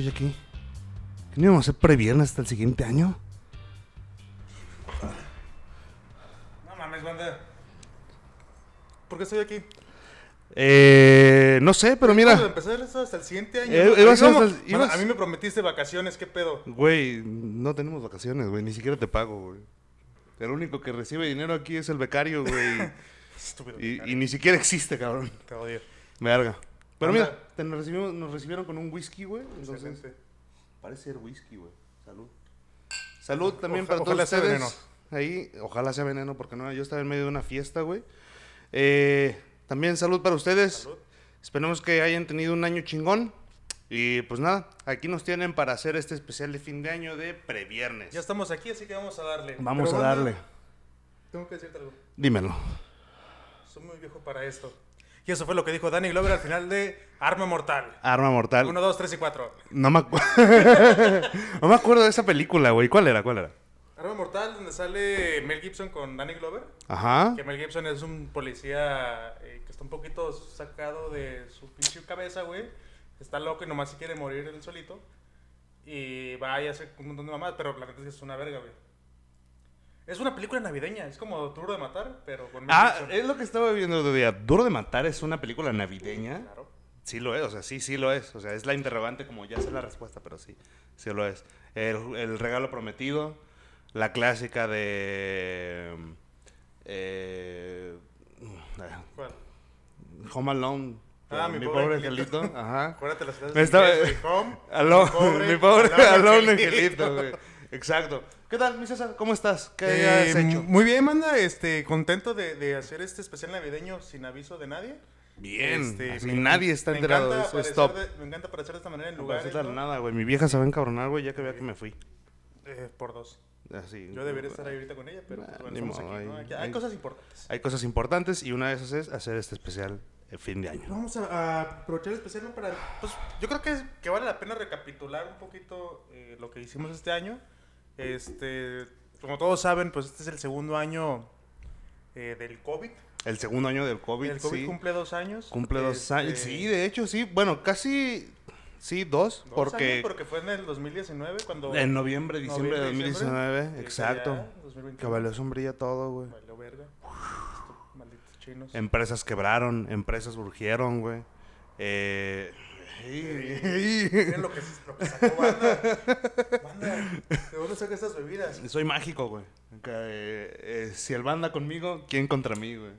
estoy aquí? ¿Que no íbamos a hacer previernes hasta el siguiente año? No mames, banda. ¿Por qué estoy aquí? Eh, no sé, pero Vamos a mira, empezar esto hasta el siguiente año. Eh, a mí me prometiste vacaciones, ¿qué pedo? güey, no tenemos vacaciones, güey, ni siquiera te pago, güey. El único que recibe dinero aquí es el becario, güey. Estúpido. y, y ni siquiera existe, cabrón. Te odio. Verga. Pero mira, te nos, recibimos- nos recibieron con un whisky, güey. Entonces, Excelente. parece ser whisky, güey. Salud. Salud también Oja- para ojalá todos sea ustedes. veneno. Ahí, ojalá sea veneno, porque no, yo estaba en medio de una fiesta, güey. Eh, también salud para ustedes. Salud. Esperemos que hayan tenido un año chingón. Y pues nada, aquí nos tienen para hacer este especial de fin de año de previernes. Ya estamos aquí, así que vamos a darle. Vamos Pero, a darle. Tengo que decirte algo. Dímelo. Soy muy viejo para esto. Y eso fue lo que dijo Danny Glover al final de Arma Mortal. Arma mortal. 1, 2, 3 y 4. No me, no me acuerdo de esa película, güey. ¿Cuál era? ¿Cuál era? Arma Mortal, donde sale Mel Gibson con Danny Glover. Ajá. Que Mel Gibson es un policía eh, que está un poquito sacado de su pinche cabeza, güey. Está loco y nomás se quiere morir él solito. Y va y hace un montón de mamadas, pero la verdad es que es una verga, güey. Es una película navideña, es como Duro de Matar, pero con Ah, es lo que estaba viendo el otro día. Duro de Matar es una película navideña. Claro. Sí lo es, o sea, sí, sí lo es. O sea, es la interrogante como ya sé la respuesta, pero sí, sí lo es. El, el regalo prometido, la clásica de... Eh, ¿Cuál? Home Alone. Ah, mi, mi pobre, pobre angelito. Ajá. Acuérdate las frases estaba-. Home, mi pobre, alone angelito. angelito, güey. Exacto. ¿Qué tal, mi César? ¿Cómo estás? ¿Qué has Eh, hecho? Muy bien, manda, este, contento de, de hacer este especial navideño sin aviso de nadie. Bien. Este, así me- nadie está enterado de encanta eso. Es aparecer top. de- me encanta aparecer de esta manera en No lugares, ¿no? nada, güey. Mi vieja se va a encabronar, güey, ya que vea que me fui. Eh, por dos. Así. Yo debería estar ahí ahorita con ella, pero pues, bueno, modo, aquí, ¿no? Aquí- Hay cosas importantes. Hay cosas importantes y una de esas es hacer este especial el fin de año. Vamos a, a aprovechar el especial ¿no? para... Pues yo creo que, que vale la pena recapitular un poquito eh, lo que hicimos este año. Este, como todos saben, pues este es el segundo año eh, del COVID. El segundo año del COVID, el COVID sí. cumple dos años. Cumple dos Este, años. Sí, de hecho, sí. Bueno, casi. Sí, dos. dos porque años, porque fue en el 2019 cuando... en noviembre, diciembre de Noviembre, diciembre. 2019. Y Exacto. ya, 2021. Que valió sombrilla todo, güey. Valió verga. Estos Malditos chinos. Empresas quebraron, empresas surgieron, güey. Eh. Miren lo que, lo que sacó banda. Banda, ¿de dónde saca estas bebidas? Soy mágico, güey. Eh, eh, si el banda conmigo, ¿quién contra mí, güey?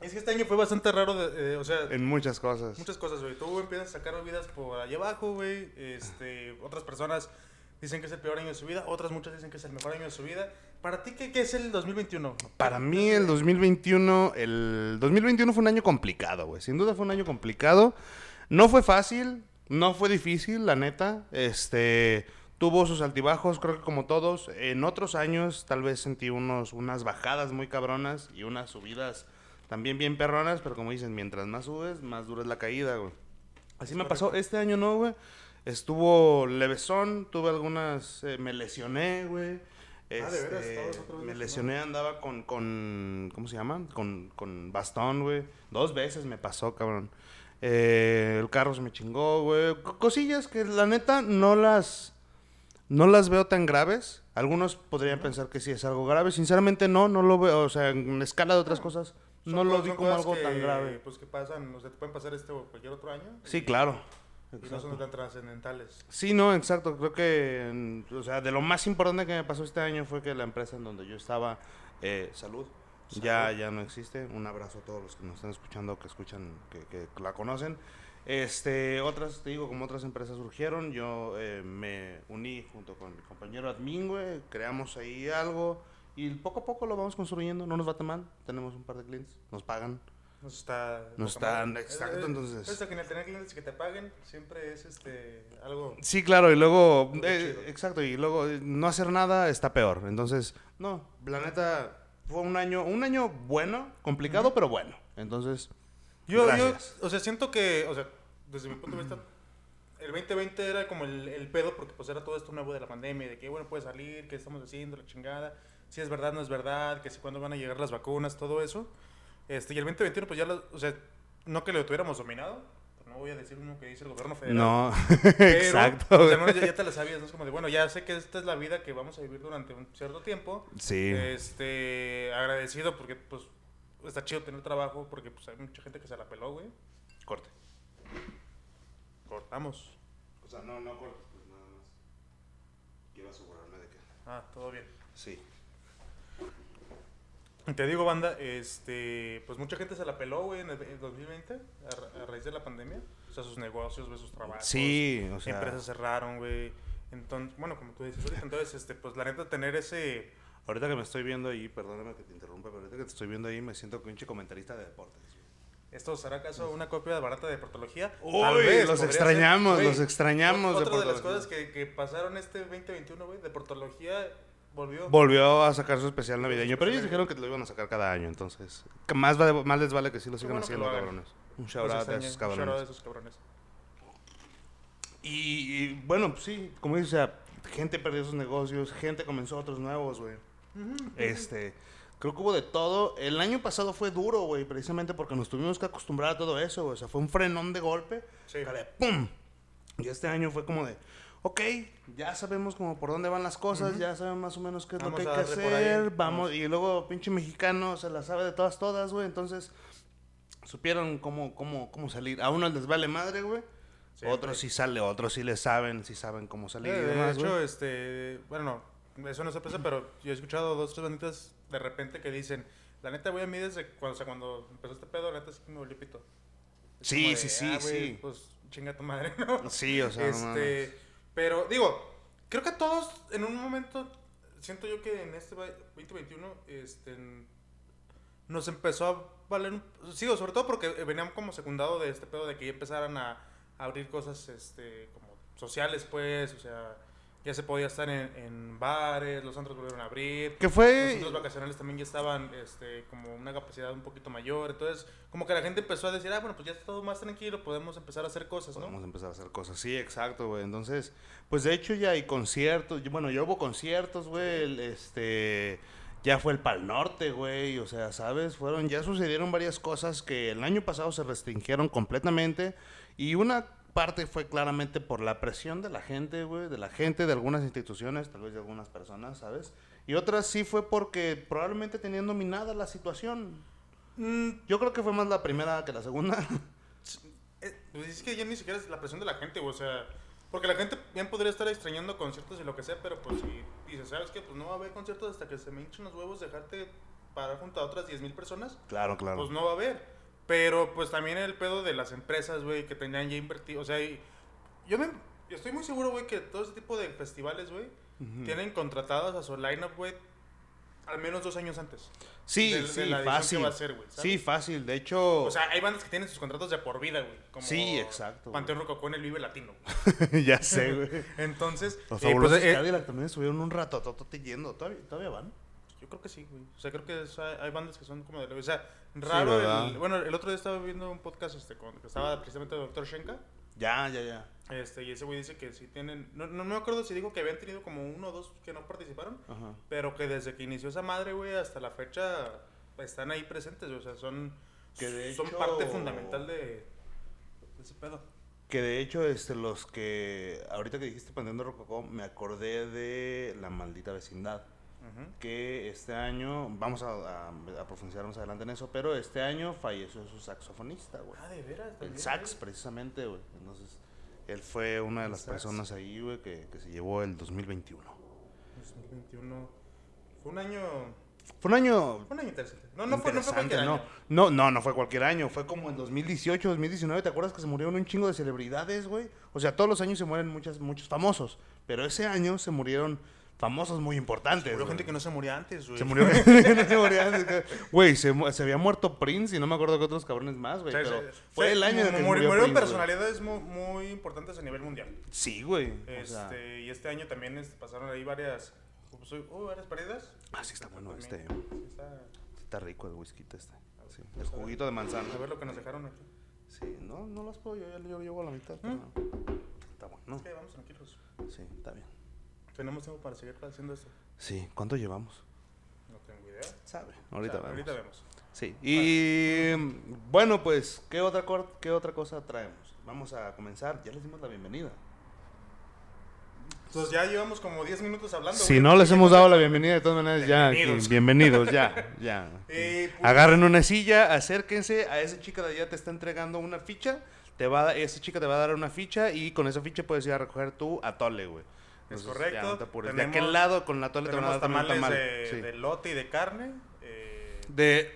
Es que este año fue bastante raro, de- eh, o sea, En muchas cosas. muchas cosas, güey. Tú empiezas a sacar bebidas por allá abajo, güey. Este, otras personas dicen que es el peor año de su vida, otras muchas dicen que es el mejor año de su vida. ¿Para ti qué, qué es el 2021? Para mí el 2021, el 2021 fue un año complicado, güey. Sin duda fue un año complicado. No fue fácil, no fue difícil, la neta. Este, tuvo sus altibajos, creo que como todos. En otros años tal vez sentí unos, unas bajadas muy cabronas y unas subidas también bien perronas, pero como dicen, mientras más subes, más dura es la caída, güey. Así me pasó. Este año no, güey. Estuvo levesón, tuve algunas, eh, me lesioné, güey. Ah, ¿de veras? Este, ¿Estabas otra vez me lesioné, andaba con, con, ¿cómo se llama? Con, con bastón, güey. Dos veces me pasó, cabrón. Eh, el carro se me chingó, güey. Co- Cosillas que la neta no las, no las veo tan graves. Algunos podrían pensar que sí es algo grave. Sinceramente no, no lo veo. O sea, en escala de otras cosas, no lo vi como algo que, tan grave. Pues que pasan, o sea, te pueden pasar este o cualquier otro año. Sí, claro. Y no son tan trascendentales. Sí, no, exacto. Creo que, o sea, de lo más importante que me pasó este año fue que la empresa en donde yo estaba, eh, salud, ya, ya no existe. Un abrazo a todos los que nos están escuchando, que escuchan, que, que la conocen. Este, otras, te digo, como otras empresas surgieron, yo eh, me uní junto con mi compañero admin, güey, creamos ahí algo y poco a poco lo vamos construyendo, no nos va tan mal, tenemos un par de clientes, nos pagan. Nos está... Nos están- exacto, Eh, eh, entonces- Esto que en el tener clientes que te paguen siempre es este algo... Sí, claro, y luego, eh, exacto, y luego eh, no hacer nada está peor. Entonces, no, la neta fue un año, un año bueno, complicado, pero bueno. Entonces, Yo, yo, o sea, siento que, o sea, desde mi punto de vista, el 2020 era como el, el pedo porque pues era todo esto nuevo de la pandemia, de que, bueno, puede salir, qué estamos haciendo, la chingada, si es verdad, no es verdad, que si cuándo van a llegar las vacunas, todo eso. Este, y el 2021 pues ya, lo- o sea, no que lo tuviéramos dominado, no, voy a decir uno que dice el gobierno federal. No, Pero, exacto. pues, güey. al menos ya, ya te la sabías, ¿no? Es como de, bueno, ya sé que esta es la vida que vamos a vivir durante un cierto tiempo. Sí. Este, agradecido porque, pues, está chido tener trabajo porque, pues, hay mucha gente que se la peló, güey. Corte. Cortamos. O sea, no, no cortes, pues nada más. Quiero asegurarme de que. Ah, todo bien. Sí. Te digo, banda, este, pues mucha gente se la peló, güey, en el en 2020, a, ra- a raíz de la pandemia. O sea, sus negocios, güey, sus trabajos. Sí, o sea. Empresas cerraron, güey. Entonces, bueno, como tú dices ahorita, entonces, este, pues la neta, tener ese... Ahorita que me estoy viendo ahí, perdóname que te interrumpa, pero ahorita que te estoy viendo ahí me siento pinche comentarista de deportes. ¿Esto será acaso una copia barata de portología? Uy, Tal vez, los extrañamos, los extrañamos de Otra de las portología. cosas que, que pasaron este 2021, güey, de portología, volvió. Volvió a sacar su especial navideño, pero ellos dijeron que lo iban a sacar cada año, entonces. que Más, vale- más les vale que sí lo sigan bueno haciendo, lo cabrones. Un shout out a esos un shout out cabrones. a esos cabrones. Y, y, bueno, pues sí, como o sea, gente perdió sus negocios, gente comenzó otros nuevos, güey. Este, creo que hubo de todo. El año pasado fue duro, güey, precisamente porque nos tuvimos que acostumbrar a todo eso, güey. O sea, fue un frenón de golpe. Sí. de ¡Pum! Y este año fue como de, ok, ya sabemos como por dónde van las cosas, ya sabemos más o menos qué es Vamos lo que hay que hacer. vamos. Y luego pinche mexicano se la sabe de todas, todas, güey. Entonces, supieron cómo, cómo, cómo salir. A unos les vale madre, güey. Sí, otros sí sale, otros sí le saben, sí saben cómo salir Eh, y de hecho, güey. este, bueno, no, eso no es sorpresa, pero yo he escuchado dos, tres banditas de repente que dicen, la neta, güey, a mí desde cuando, o sea, cuando empezó este pedo, la neta sí que me volvió pito. Sí, de, sí, sí, "Ah, sí. Pues chinga tu madre, ¿no? Sí, o sea, este, pero digo, creo que todos en un momento, siento yo que en este va- 2021, este, nos empezó a valer, un- sí, sobre todo porque venían como secundado de este pedo de que ya empezaran a, a abrir cosas, este, como sociales, pues, o sea, ya se podía estar en, en bares, los antros volvieron a abrir. Que Los fue... centros vacacionales también ya estaban este, como una capacidad un poquito mayor. Entonces, como que la gente empezó a decir, ah, bueno, pues ya está todo más tranquilo, podemos empezar a hacer cosas, ¿no? Podemos empezar a hacer cosas. Sí, exacto, güey. Entonces, pues de hecho ya hay conciertos. Bueno, yo hubo conciertos, güey. Este. Ya fue el Pal Norte, güey. O sea, ¿sabes? Fueron, ya sucedieron varias cosas que el año pasado se restringieron completamente. Y una parte fue claramente por la presión de la gente, güey. De la gente, de algunas instituciones, tal vez de algunas personas, ¿sabes? Y otras sí fue porque probablemente tenían dominada la situación. Mm, Yo creo que fue más la primera que la segunda. eh, pues es que ya ni siquiera es la presión de la gente, güey, o sea, porque la gente bien podría estar extrañando conciertos y lo que sea, pero pues si dices, ¿sabes qué? Pues no va a haber conciertos hasta que se me hinchen los huevos dejarte parar junto a otras 10.000 personas. claro, claro. Pues no va a haber. Pero pues también el pedo de las empresas, güey, que tenían ya invertido. O sea, y- yo, me, yo estoy muy seguro, güey, que todo ese tipo de festivales, güey, tienen contratadas a su lineup, güey, al menos dos años antes. Sí, de- de sí, la edición que fácil. va a ser, güey, ¿sabes? sí, fácil. De hecho, O sea, hay bandas que tienen sus contratos de por vida, güey. Como Sí, exacto, Panteón Rococó en el Vive Latino. ya sé, güey. Entonces, Los eh, pues, eh, Cadillac también estuvieron un rato yendo. ¿Todavía, todavía van? Yo creo que sí, güey. O sea, creo que es- hay, hay bandas que son como de... O sea, raro ¿verdad? el... Bueno, el otro día estaba viendo un podcast este, con, que estaba precisamente el Dr. Shenka. Ya, ya, ya. Este, y ese güey dice que sí tienen. No, no me acuerdo si dijo que habían tenido como uno o dos que no participaron. Ajá. Pero que desde que inició esa madre, güey, hasta la fecha están ahí presentes. O sea, son. Que de son hecho- parte fundamental de, de ese pedo. Que de hecho, este, los que. Ahorita que dijiste Panteón de Rococó, me acordé de La Maldita Vecindad. Que este año. Vamos a, a- a profundizar más adelante en eso. Pero este año falleció su saxofonista, güey. Ah, de veras. El sax, precisamente, güey. Entonces, él fue una de las sax. personas ahí, güey, que, que se llevó el 2021. 2021. Fue un año. Fue un año Fue un año interesante. No, no fue, no fue interesante, cualquier ¿no? año. No, no, no fue cualquier año. Fue como en 2018, 2019. ¿Te acuerdas que se murieron un chingo de celebridades, güey? O sea, todos los años se mueren muchas, muchos famosos. Pero ese año se murieron famosos muy importantes. Hubo güey. gente que no se moría antes, güey. Se murió gente que no se moría antes, Güey, se, se había muerto Prince y no me acuerdo que otros cabrones más, güey. O sea, pero se- fue se- el año el que murió Murieron personalidades mu- muy, importantes a nivel mundial. Sí, güey. O Este, sea, y este año también este, pasaron ahí varias. Pues, hubo varias pérdidas. ah, sí está bueno este. Sí está- Está rico el whisky este. Sí, el juguito de manzana. A ver lo que nos dejaron aquí. Sí, no, no las puedo, yo ya llevo a la mitad. pero ¿Mm? Está bueno. Que vamos tranquilos. Sí, está bien. Tenemos tiempo para seguir haciendo esto. Sí, ¿cuánto llevamos? No tengo idea. Sabe. Ahorita vemos. Ahorita vemos. Sí. Y bueno, pues, ¿qué otra, ¿qué otra cosa traemos? vamos a comenzar. Ya les dimos la bienvenida. Entonces ya llevamos como 10 minutos hablando. Si güey. no les hemos dado la bienvenida, de todas maneras, ya. Bienvenidos, ya, ya. Eh, pues, Agarren una silla, acérquense. A esa chica de allá te está entregando una ficha. Te va, a- esa chica te va a dar una ficha y con esa ficha puedes ir a recoger tu atole, güey. Es Entonces, correcto. ya, no te apures. de Tenemos- aquel lado con la atole te van a Tenemos dar tamales tamal. de, Sí. de lote y de carne. eh, De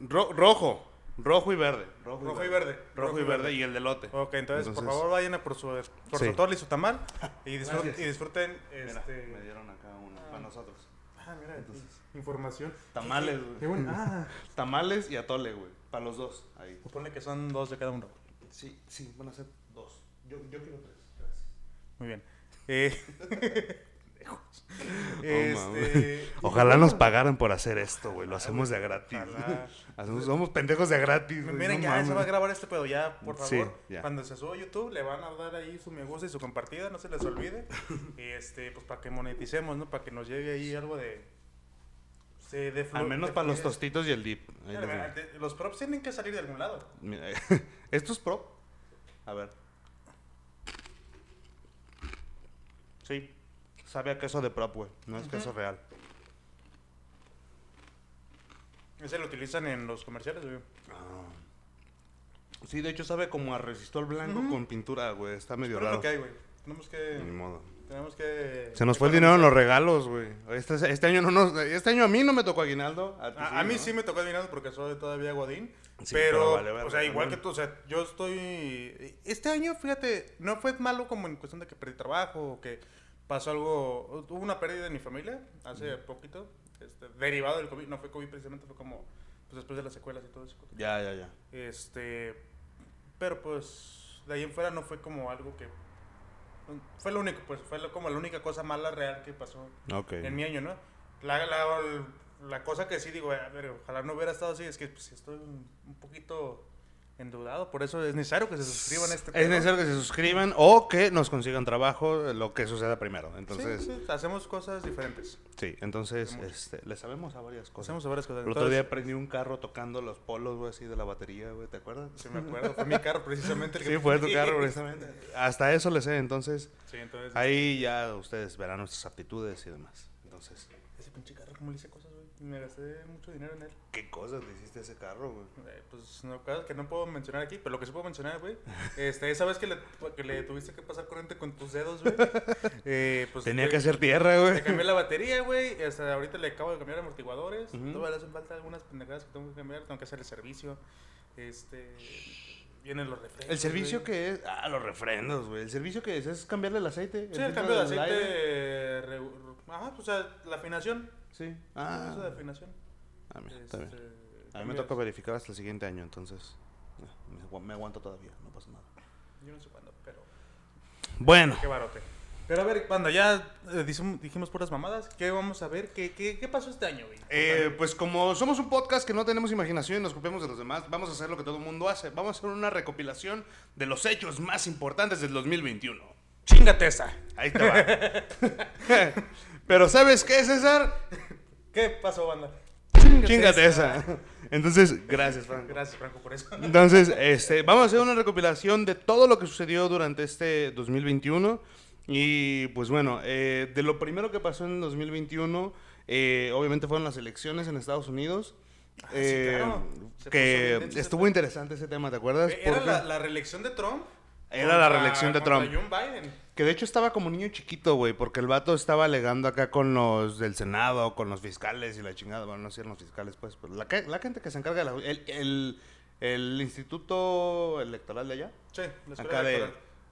ro- rojo, rojo y verde. Rojo y verde. Rojo y verde y el de lote. Ok, entonces, por Entonces- favor vayan a por su, por Sí. su atole y su tamal y disfruten, y disfruten Mira, este... me dieron acá uno para nosotros. Ah, mira, información. Tamales, Qué güey. bueno. Ah, Tamales y atole, güey. Para los dos. Ahí. supone que son dos de cada uno. Sí, sí, van a ser dos. Yo, yo quiero tres. Gracias. Muy bien. Eh, Oh, este, Ojalá nos pagaran por hacer esto, güey. Lo hacemos de gratis. Ojalá. Hacemos- somos pendejos de gratis. güey, Miren, no ya mames. se va a grabar este pedo ya, por Sí, favor. ya. Cuando se suba a YouTube, le van a dar ahí su me gusta y su compartida, no se les olvide. y este, pues para que moneticemos, ¿no? Para que nos llegue ahí algo de. de, de Al menos de para los tostitos y el dip. Mira, mira, Los props tienen que salir de algún lado. Mira, ¿Esto es pro? A ver. Sí. Sabe a queso de prop, güey. No es queso real. Ese lo utilizan en los comerciales, güey. Ah. Sí, de hecho sabe como a resistol blanco con pintura, güey. Está medio Pero es raro. lo que hay, güey. Tenemos Ni que. modo. Tenemos que. Se nos fue el dinero en los regalos, güey. Este, este año no nos, este año a mí no me tocó aguinaldo. A, A, a mí ¿no? sí me tocó adivinar porque soy todavía Godín. Sí, pero, pero vale verga o sea, igual que tú, o sea, yo estoy. Este año, fíjate, no fue malo como en cuestión de que perdí trabajo o que pasó algo. Hubo una pérdida en mi familia hace poquito, este, derivado del COVID. No fue COVID precisamente, fue como pues, después de las secuelas y todo eso. Ya, ya, ya. Este. Pero pues, de ahí en fuera no fue como algo que. Fue lo único, pues, fue como la única cosa mala real que pasó Ok. en mi año, ¿no? La, la, la cosa que sí digo, a ver, ojalá no hubiera estado así, es que pues, estoy un, un poquito endeudado, por eso es necesario que se suscriban a este Es necesario que se suscriban o que nos consigan trabajo, lo que suceda primero. Sí, Entonces, sí, sí, hacemos cosas diferentes. entonces, Hacemos- este, le sabemos a varias cosas. Hacemos varias cosas. El otro Entonces, día prendí un carro tocando los polos, güey, así de la batería, güey, ¿te acuerdas? Sí, me acuerdo, fue mi carro precisamente. el que Sí, fue tu carro, precisamente. Hasta eso le sé, entonces, Sí, entonces. ahí ya ustedes verán nuestras aptitudes y demás. Entonces, Ese pinche carro, ¿cómo le hice cosas? Me gasté mucho dinero en él. ¿qué cosas le hiciste a ese carro, güey? Eh, pues no, cosas que no puedo mencionar aquí, pero lo que sí puedo mencionar, güey, este, esa vez que le, que le tuviste que pasar corriente con tus dedos, güey, eh, pues Tenía te- que hacer tierra, güey. Le cambié la batería, güey, hasta ahorita le acabo de cambiar amortiguadores, Ujú. todavía le hacen falta algunas pendejadas que tengo que cambiar, tengo que hacer el servicio, este, vienen los refrescos, ¿El servicio güey. que es? Ah, los refrendos, güey. ¿El servicio que es? ¿Es cambiarle el aceite? Sí, el cambio de aceite, ajá, pues, o sea, la afinación, Sí. ah. Eso de afinación. ah, mira, está bien. Este, A mí me toca verificar hasta el siguiente año, entonces me agu- me aguanto todavía, no pasa nada. Yo no sé cuándo, pero... Bueno, Qué barote. Pero a ver, cuando ya eh, dijimos, dijimos puras mamadas, ¿qué vamos a ver? ¿Qué, qué, qué pasó este año, güey? eh, pues como somos un podcast que no tenemos imaginación y nos copiamos de los demás, vamos a hacer lo que todo el mundo hace. Vamos a hacer una recopilación de los hechos más importantes del 2021. Chingate esa. Ahí te va. Pero ¿sabes qué, César? ¿Qué pasó, banda? Chingate esa. Entonces, gracias, Franco. Gracias, Franco, por eso. Entonces, este, vamos a hacer una recopilación de todo lo que sucedió durante este 2021. Y pues bueno, eh, de lo primero que pasó en 2021, eh, obviamente fueron las elecciones en Estados Unidos. Ah, sí, eh, claro. Se puso que estuvo interesante ese tema, ¿te acuerdas? Era Porque- la, la reelección de Trump. Era la reelección de Trump. John Biden. Que de hecho estaba como niño chiquito, güey, porque el vato estaba alegando acá con los del Senado, con los fiscales y la chingada. Bueno, no sé si eran los fiscales, pues, pero la, gente que se encarga de la... El, el, el instituto electoral de allá. Sí, la Acá de...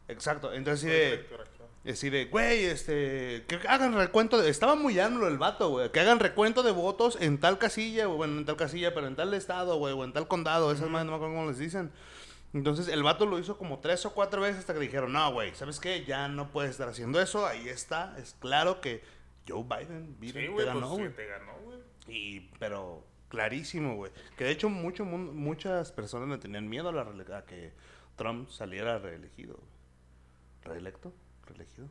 Exacto, entonces sí de... electoral, claro. Así de, güey, este, que hagan recuento, de- estaba muy llano el vato, güey, que hagan recuento de votos en tal casilla, güey, bueno, en tal casilla, pero en tal estado, güey, o en tal condado, esas más no me acuerdo cómo les dicen. Entonces el vato lo hizo como tres o cuatro veces hasta que dijeron, no, güey, ¿sabes qué? Ya no puedes estar haciendo eso, ahí está, es claro que Joe Biden, Biden Sí, te güey, ganó, pues sí, güey. te ganó, güey. Y, pero clarísimo, güey. Que de hecho mucho, muchas personas le tenían miedo a, la a que Trump saliera reelegido. ¿Reelecto? ¿Reelegido?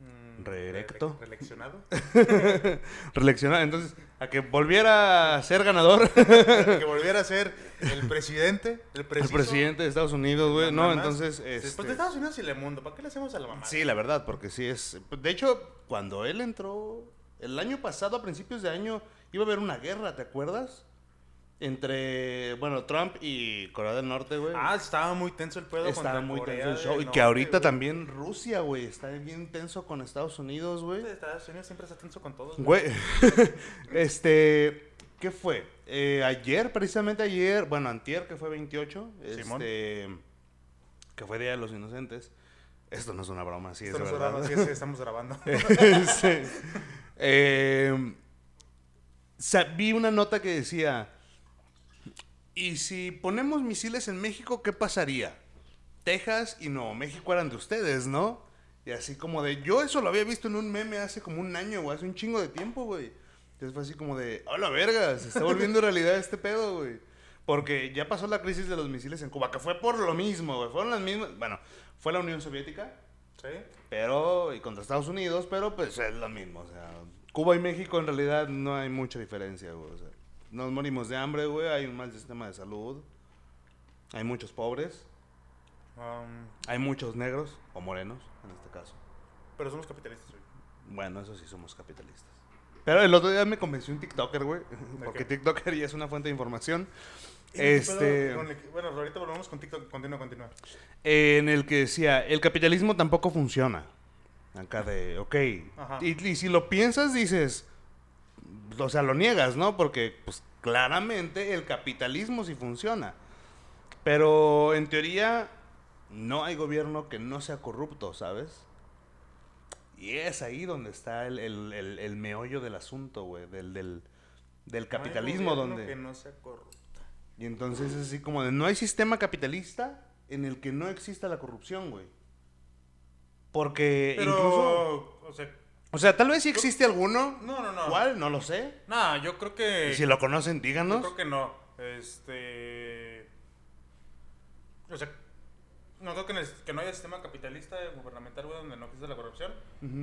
Mm, Reeleccionado. Reeleccionado. Entonces, a que volviera a ser ganador. que volviera a ser el presidente, el, presidente de Estados Unidos, güey. No, entonces. Después este, de Estados Unidos y el mundo, ¿para qué le hacemos a la mamá? Sí, la verdad, porque sí es. De hecho, cuando él entró, el año pasado, a principios de año, iba a haber una guerra, ¿te acuerdas? Entre, bueno, Trump y Corea del Norte, güey. Ah, estaba muy tenso el pedo Estaba muy Corea tenso el show. Y Norte, que ahorita güey. también Rusia, güey, está bien tenso con Estados Unidos, güey. Estados Unidos siempre está tenso con todos. Güey, este, ¿qué fue? Eh, ayer, precisamente ayer, bueno, antier, que fue 28, Simón. este, que fue Día de los Inocentes. Esto no es una broma, sí, es Estamos verdad. grabando, sí, sí, estamos grabando. Sí. Eh, vi una nota que decía, ¿y si ponemos misiles en México, qué pasaría? Texas y Nuevo México eran de ustedes, ¿no? Y así como de, yo eso lo había visto en un meme hace como un año, güey, hace un chingo de tiempo, güey. Entonces fue así como de, ¡oh, la verga! Se está volviendo realidad este pedo, güey. Porque ya pasó la crisis de los misiles en Cuba, que fue por lo mismo, güey. Fueron las mismas, bueno, fue la Unión Soviética, Sí. pero, y contra Estados Unidos, pero pues es lo mismo, o sea, Cuba y México en realidad no hay mucha diferencia, güey, o sea, nos morimos de hambre, güey, hay un mal sistema de salud, hay muchos pobres, Um, hay muchos negros, o morenos, en este caso. pero somos capitalistas, güey. Bueno, eso sí, somos capitalistas. Pero el otro día me convenció un TikToker, güey, porque? TikToker ya es una fuente de información, ¿Y qué este, el- Bueno, ahorita volvemos con TikTok. Continúa, continúa. en el que decía, el capitalismo tampoco funciona. Acá de, ok. Y si lo piensas, dices, o sea, lo niegas, ¿no? Porque, pues, claramente el capitalismo sí funciona. Pero, en teoría, no hay gobierno que no sea corrupto, ¿sabes? Y es ahí donde está el, el- el- el meollo del asunto, güey, del, del, del capitalismo, No hay gobierno donde... Que no sea corrupto. Y entonces es así como de, no hay sistema capitalista en el que no exista la corrupción, güey. Porque Pero, incluso... o sea, O sea, tal vez sí existe alguno. no, no, no. ¿Cuál? No lo sé. No, yo creo que. Y si lo conocen, Yo díganos. creo que no. Este. O sea, no creo que, no haya sistema capitalista gubernamental, güey, donde no existe la corrupción.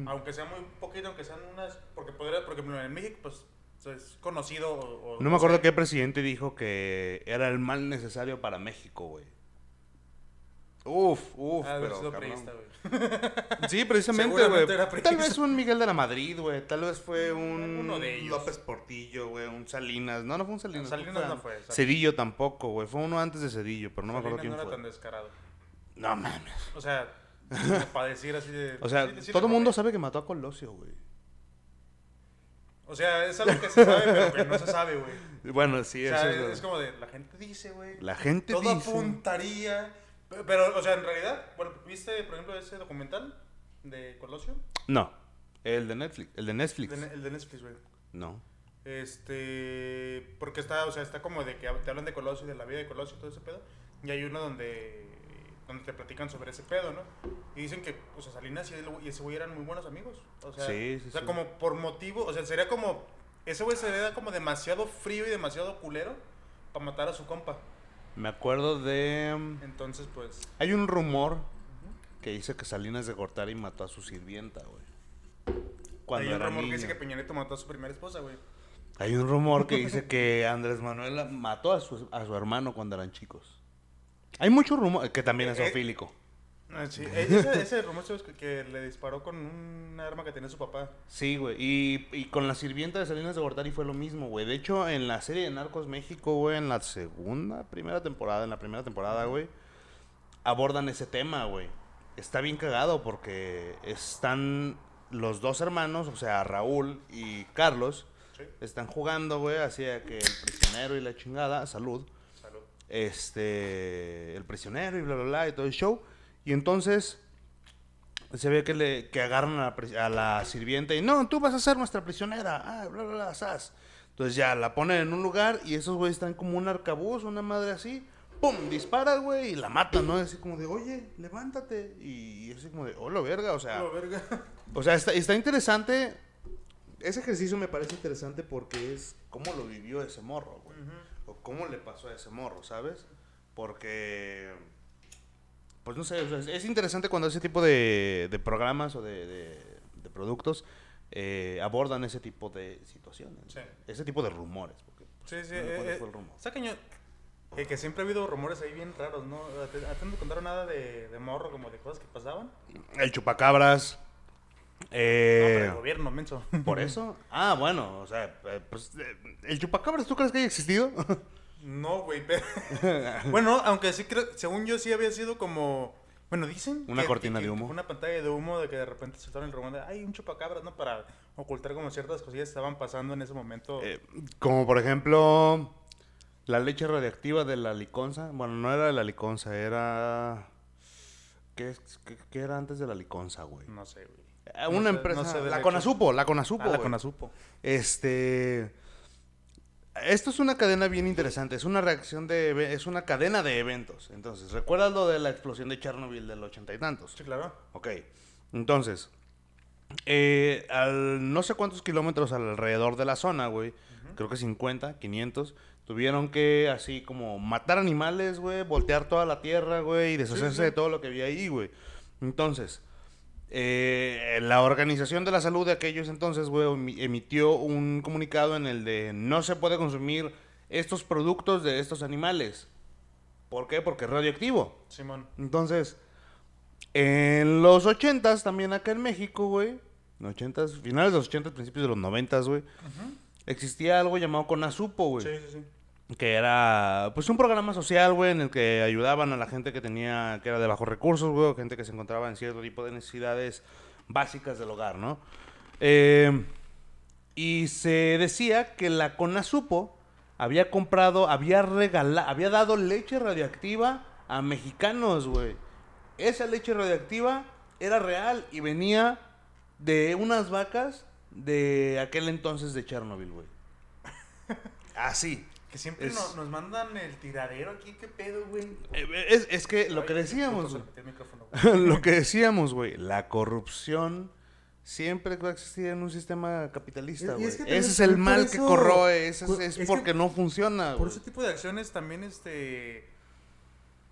Aunque sea muy poquito, aunque sean unas. Porque podría. Porque en México, pues. Es conocido. o- o- No me o sea, acuerdo qué presidente dijo que era el mal necesario para México, güey. Uf, uf, haber pero sido priista, güey. Sí, precisamente, güey. Tal vez un Miguel de la Madrid, güey. Tal vez fue un Alguno de ellos. López Portillo, güey. Un Salinas. No, no fue un Salinas. Salinas ¿cuál no fue, Salinas. Cedillo tampoco, güey. Fue uno antes de Cedillo, pero no me acuerdo quién no era tan fue. descarado. No mames. O sea, para decir así de. O sea, sí, todo el mundo sabe que mató a Colosio, güey. O sea, es algo que se sabe, pero que no se sabe, güey. Bueno, sí, O eso sea, es. como de. La gente dice, güey. La gente Todo dice. apuntaría. Pero, pero, o sea, en realidad, bueno, ¿viste, por ejemplo, ese documental de Colosio? No. El de Netflix. El de Netflix. De el de Netflix, güey. No. Este. Porque está, o sea, está como de que te hablan de Colosio y de la vida de Colosio y todo ese pedo. Y hay uno donde. Donde te platican sobre ese pedo, ¿no? Y dicen que, o sea, Salinas y, ese güey eran muy buenos amigos. O sea, Sí, sí, o sea sí. como por motivo, o sea, sería como. Ese güey se veía como demasiado frío y demasiado culero para matar a su compa. Me acuerdo de. Entonces, pues. Hay un rumor que dice que Salinas de Gortari mató a su sirvienta, güey. Cuando hay un era rumor que dice que Peña Nieto mató a su primera esposa, güey. Hay un rumor que dice que Andrés Manuel mató a su, a su hermano cuando eran chicos. Hay mucho rumor que también es Eh, eh, zoofílico. Ah, sí. E- Ese, ese rumor que, que le disparó con un arma que tenía su papá. Sí, güey. Y, y con la sirvienta de Salinas de Gortari fue lo mismo, güey. De hecho, en la serie de Narcos México, güey, en la segunda, primera temporada, en la primera temporada, güey, abordan ese tema, güey. Está bien cagado porque están los dos hermanos, o sea, Raúl y Carlos, Sí. están jugando, güey, hacia que el prisionero y la chingada, salud, Salud. este, el prisionero y bla, bla, bla, y todo el show. Y entonces se ve que, le, que agarran a la, a la sirvienta y, no, tú vas a ser nuestra prisionera, ah, bla, bla, bla, sas. Entonces ya la ponen en un lugar y esos güeyes están como un arcabuz, una madre así, pum, dispara, güey, y la matan, ¿no? Así como de, oye, levántate. Y, así como de, hola, verga, o sea. Oh, verga. O sea, está, está interesante. Ese ejercicio me parece interesante porque es cómo lo vivió ese morro, güey. O cómo le pasó a ese morro, ¿sabes? Porque, pues no sé, o sea, es- es interesante cuando ese tipo de, de programas o de, de- de productos eh, abordan ese tipo de situaciones. Sí. Ese tipo de rumores. Porque, pues, Sí, sí. no eh, fue el rumor. está cañón. Eh, que siempre ha habido rumores ahí bien raros, ¿no? ¿A ti no te contaron nada de, morro, como de cosas que pasaban? El chupacabras. no, eh, pero el gobierno, menso. ¿Por eso? Ah, bueno, o sea, eh, pues, eh, ¿el chupacabras tú crees que haya existido? No, güey, pero... bueno, aunque sí creo, según yo sí había sido como... Bueno, dicen... Una que- cortina que- de humo. Una pantalla de humo de que de repente soltaron el rumor de... Ay, un chupacabras, ¿no? Para ocultar como ciertas cosillas que estaban pasando en ese momento. Eh, como por ejemplo, la leche radiactiva de la liconza. Bueno, no era de la liconza, era... ¿Qué, qué- qué era antes de la liconza, güey? no sé, güey. Eh, No Una sé- empresa... no sé de la. Conasupo, la Conasupo. Ah, la. Conasupo. Este. Esto es una cadena bien interesante. Es una reacción de. Es una cadena de eventos. Entonces, ¿recuerdas lo de la explosión de Chernobyl del ochenta y tantos? Sí, claro. Ok. Entonces, eh, al no sé cuántos kilómetros alrededor de la zona, güey, creo que 50, 500, tuvieron que así como matar animales, güey, voltear toda la tierra, güey, y deshacerse sí. de todo lo que había ahí, güey. Entonces, eh, la Organización de la Salud de aquellos entonces, güey, emi- emitió un comunicado en el de no se puede consumir estos productos de estos animales. ¿Por qué? Porque es radioactivo. Simón. Entonces, en los 80s, también acá en México, güey, en 80s, finales de los 80s, principios de los 90s, güey, existía algo llamado Conasupo, güey. Sí, sí, sí. Que era, pues, un programa social, güey, en el que ayudaban a la gente que tenía, que era de bajos recursos, güey, gente que se encontraba en cierto tipo de necesidades básicas del hogar, ¿no? Eh, y se decía que la Conasupo había comprado, había regalado, había dado leche radioactiva a mexicanos, güey. Esa leche radioactiva era real y venía de unas vacas de aquel entonces de Chernobyl, güey. Así. Que siempre Es- no- nos mandan el tiradero aquí, ¿qué pedo, güey? Eh, Es, es que lo que decíamos, güey. lo que decíamos, güey, la corrupción siempre va a existir en un sistema capitalista, Y- y güey. es que también- ese es el mal que corroe, ese es, es es que porque no funciona, Por güey. ese tipo de acciones también, este...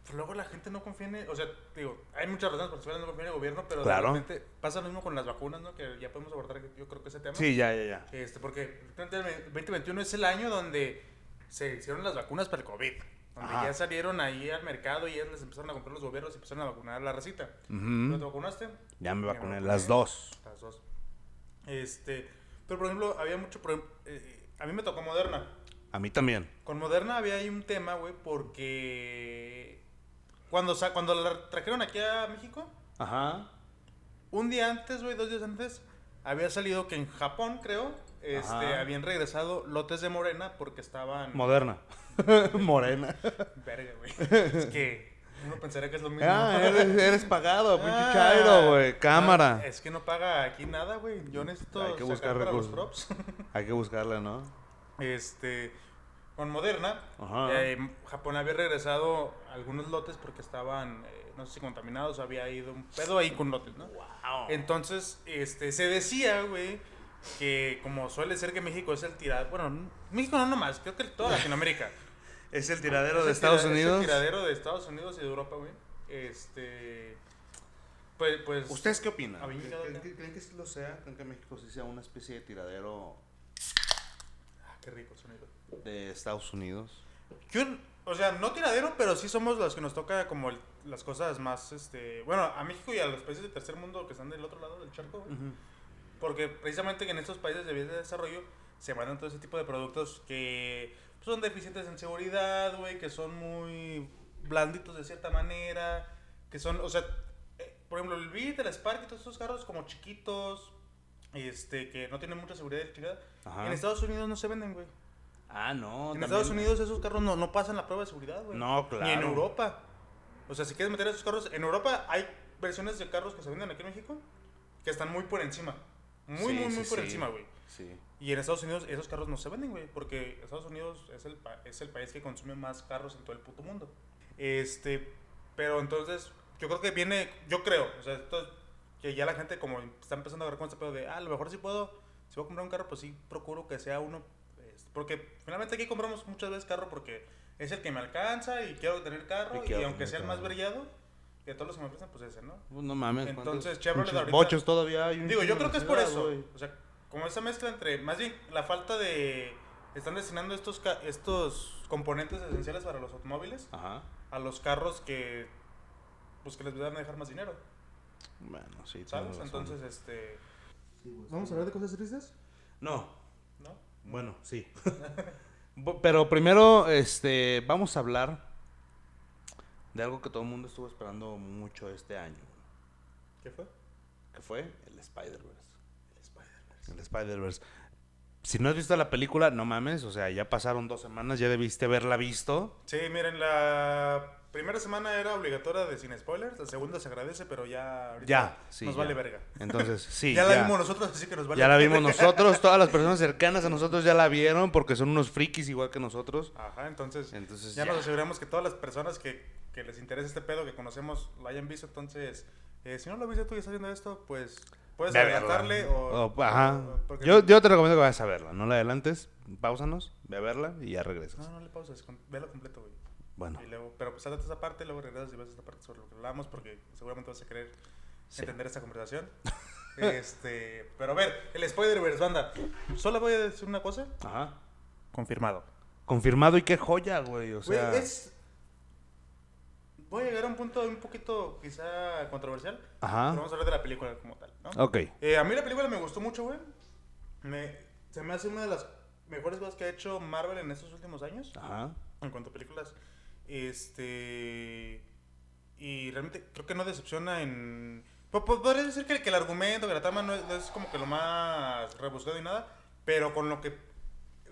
pues luego la gente no confía en... el- O sea, digo, hay muchas razones por las cuales no confía en el gobierno, pero Claro. de repente pasa lo mismo con las vacunas, ¿no? Que ya podemos abordar, yo creo que ese tema. Sí, ya, ya, ya. Este, porque el 2021 es el año donde se hicieron las vacunas para el COVID. Donde Ajá. ya salieron ahí al mercado y ya les empezaron a comprar los gobiernos y empezaron a vacunar a la racita. Ujú. ¿No te vacunaste? Ya me vacuné, me las dos. Las dos. Este, pero por ejemplo, había mucho... por ejemplo, eh, a mí me tocó Moderna. A mí también. Con Moderna había ahí un tema, güey, porque... Cuando, cuando la trajeron aquí a México, Ajá. un día antes, güey, dos días antes, había salido que en Japón, creo, este, habían regresado lotes de Morena porque estaban... Moderna. Morena. Verga, güey. Es que uno pensaría que es lo mismo. Ah, eres, eres pagado, pinche Ah, chairo, güey. Cámara. ah, es que no paga aquí nada, güey. Yo necesito Hay que sacar buscar para los recursos. props. Hay que buscarle, ¿no? Este, con Moderna, Ajá. eh, Japón había regresado algunos lotes porque estaban, eh, no sé si contaminados, había ido un pedo ahí con lotes, ¿no? Wow. Entonces, este, se decía, güey, que como suele ser que México es el tiradero, bueno, México no nomás, creo que toda Latinoamérica. Es el tiradero Es de el Estados tira- es Unidos. el tiradero de Estados Unidos y de Europa, güey. Este, pues, pues. ¿Ustedes qué opinan? ¿Creen, que, creen que lo sea? ¿Creen que México sí sea una especie de tiradero Ah, qué rico el sonido. de Estados Unidos? Yo, o sea, no tiradero, pero sí somos los que nos toca como el- las cosas más, este, bueno, a México y a los países del tercer mundo que están del otro lado del charco, güey. Porque precisamente que en estos países de vías de desarrollo se mandan todo ese tipo de productos que son deficientes en seguridad, güey, que son muy blanditos de cierta manera, que son, o sea, eh, por ejemplo, el Beat, el Spark y todos esos carros como chiquitos, este, que no tienen mucha seguridad chingada, en Estados Unidos no se venden, güey. Ah, no. En también- Estados Unidos esos carros no, no pasan la prueba de seguridad, güey. No, claro. Ni en Europa. O sea, si quieres meter esos carros, en Europa hay versiones de carros que se venden aquí en México que están muy por encima. Muy, Sí, muy, sí, muy por sí. encima, güey. Sí. Y en Estados Unidos esos carros no se venden, güey, porque Estados Unidos es el, pa- es el país que consume más carros en todo el puto mundo. Este, pero entonces, yo creo que viene, yo creo, o sea, esto- que ya la gente como está empezando a ver con este pedo de, ah, a lo mejor si puedo, si voy a comprar un carro, pues sí procuro que sea uno, porque finalmente aquí compramos muchas veces carro porque es el que me alcanza y quiero tener carro, Y y, aunque sea el más brillado, de todos los que me prestan, pues ese, ¿no? Pues no mames. Entonces, ¿cuántos Chevrolet ahorita- bochos todavía hay un Digo, yo creo que es por eso. O sea, como esa mezcla entre, más bien la falta de, están destinando estos, ca- estos componentes esenciales para los automóviles Ajá. a los carros que, pues que les van a dejar más dinero, Bueno, sí. ¿sabes? Entonces, este, ¿Vamos a hablar de cosas tristes? No. ¿no? Bueno, sí. Pero primero, este, vamos a hablar de algo que todo el mundo estuvo esperando mucho este año. ¿Qué fue? Que fue el Spider-Verse. El Spider-Verse. El Spider-Verse. Si no has visto la película, no mames. O sea, ya pasaron dos semanas, ya debiste haberla visto. Sí, miren, la primera semana era obligatoria de sin spoilers, la segunda se agradece, pero ya ahorita Ya, sí. nos ya. vale verga. Entonces, sí. ya, la vimos nosotros, así que nos vale Ya la verga. vimos nosotros. Todas las personas cercanas a nosotros ya la vieron porque son unos frikis igual que nosotros. Ajá, entonces, Entonces, ya, ya. nos aseguramos que todas las personas que, que les interesa este pedo, que conocemos, lo hayan visto. Entonces, eh, si no lo viste tú y estás viendo esto, pues puedes Ve a verla. adelantarle o... O- ajá. o- porque- Yo, yo te recomiendo que vayas a verla. No la adelantes, pausanos, ve a verla y ya regresas. No, no le pauses, con- velo completo, güey. Bueno, Y luego, pero pues saltate esa parte, luego regresas y ves esta parte sobre lo que hablamos, porque seguramente vas a querer Sí. entender esta conversación. este, pero a ver, el Spider-Verse, banda. Solo voy a decir una cosa. ajá. Confirmado. Confirmado y qué joya, güey. O Güey, sea, es... Voy a llegar a un punto un poquito quizá controversial. Pero ajá. vamos a hablar de la película como tal, ¿no? Ok. Eh, a mí la película me gustó mucho, güey. Me, se me hace una de las mejores cosas que ha hecho Marvel en estos últimos años. Ajá. En cuanto a películas. Este. Y realmente creo que no decepciona en. po- po- Podría decir que, que el argumento, que la trama no es, no es como que lo más rebuscado y nada. Pero con lo que.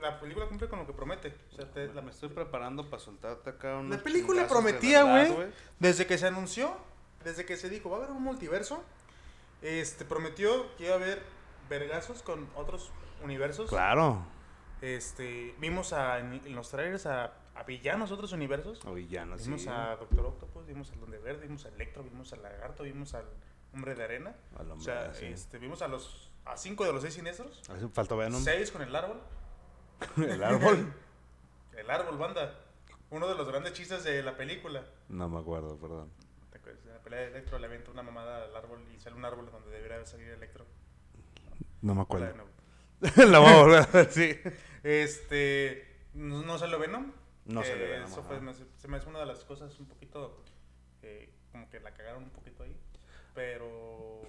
La película cumple con lo que promete. O sea, te- la, Me estoy preparando para soltarte acá unos la película prometía, güey. Desde que se anunció, desde que se dijo, va a haber un multiverso. Este prometió que iba a haber vergazos con otros universos. Claro. Este, vimos a, en, en los trailers a, a villanos otros universos. O villanos, sí. Vimos a Doctor Octopus, vimos al Donde Verde, vimos a Electro, vimos al Lagarto, vimos al Hombre de Arena. Al o hombre, sea, sí. este, vimos a los a cinco de los seis siniestros. Hace falta Venom. Seis con el árbol. El árbol. El árbol, banda. Uno de los grandes chistes de la película. No me acuerdo, perdón. ¿Te acuerdas? En la pelea de Electro le avienta una mamada al árbol y sale un árbol donde debería salir Electro. No me acuerdo. La a volver a ver, sí. Este. No, no salió Venom. No que salió Venom, Eso ajá. fue- me- se me hace una de las cosas un poquito. eh, como que la cagaron un poquito ahí. Pero.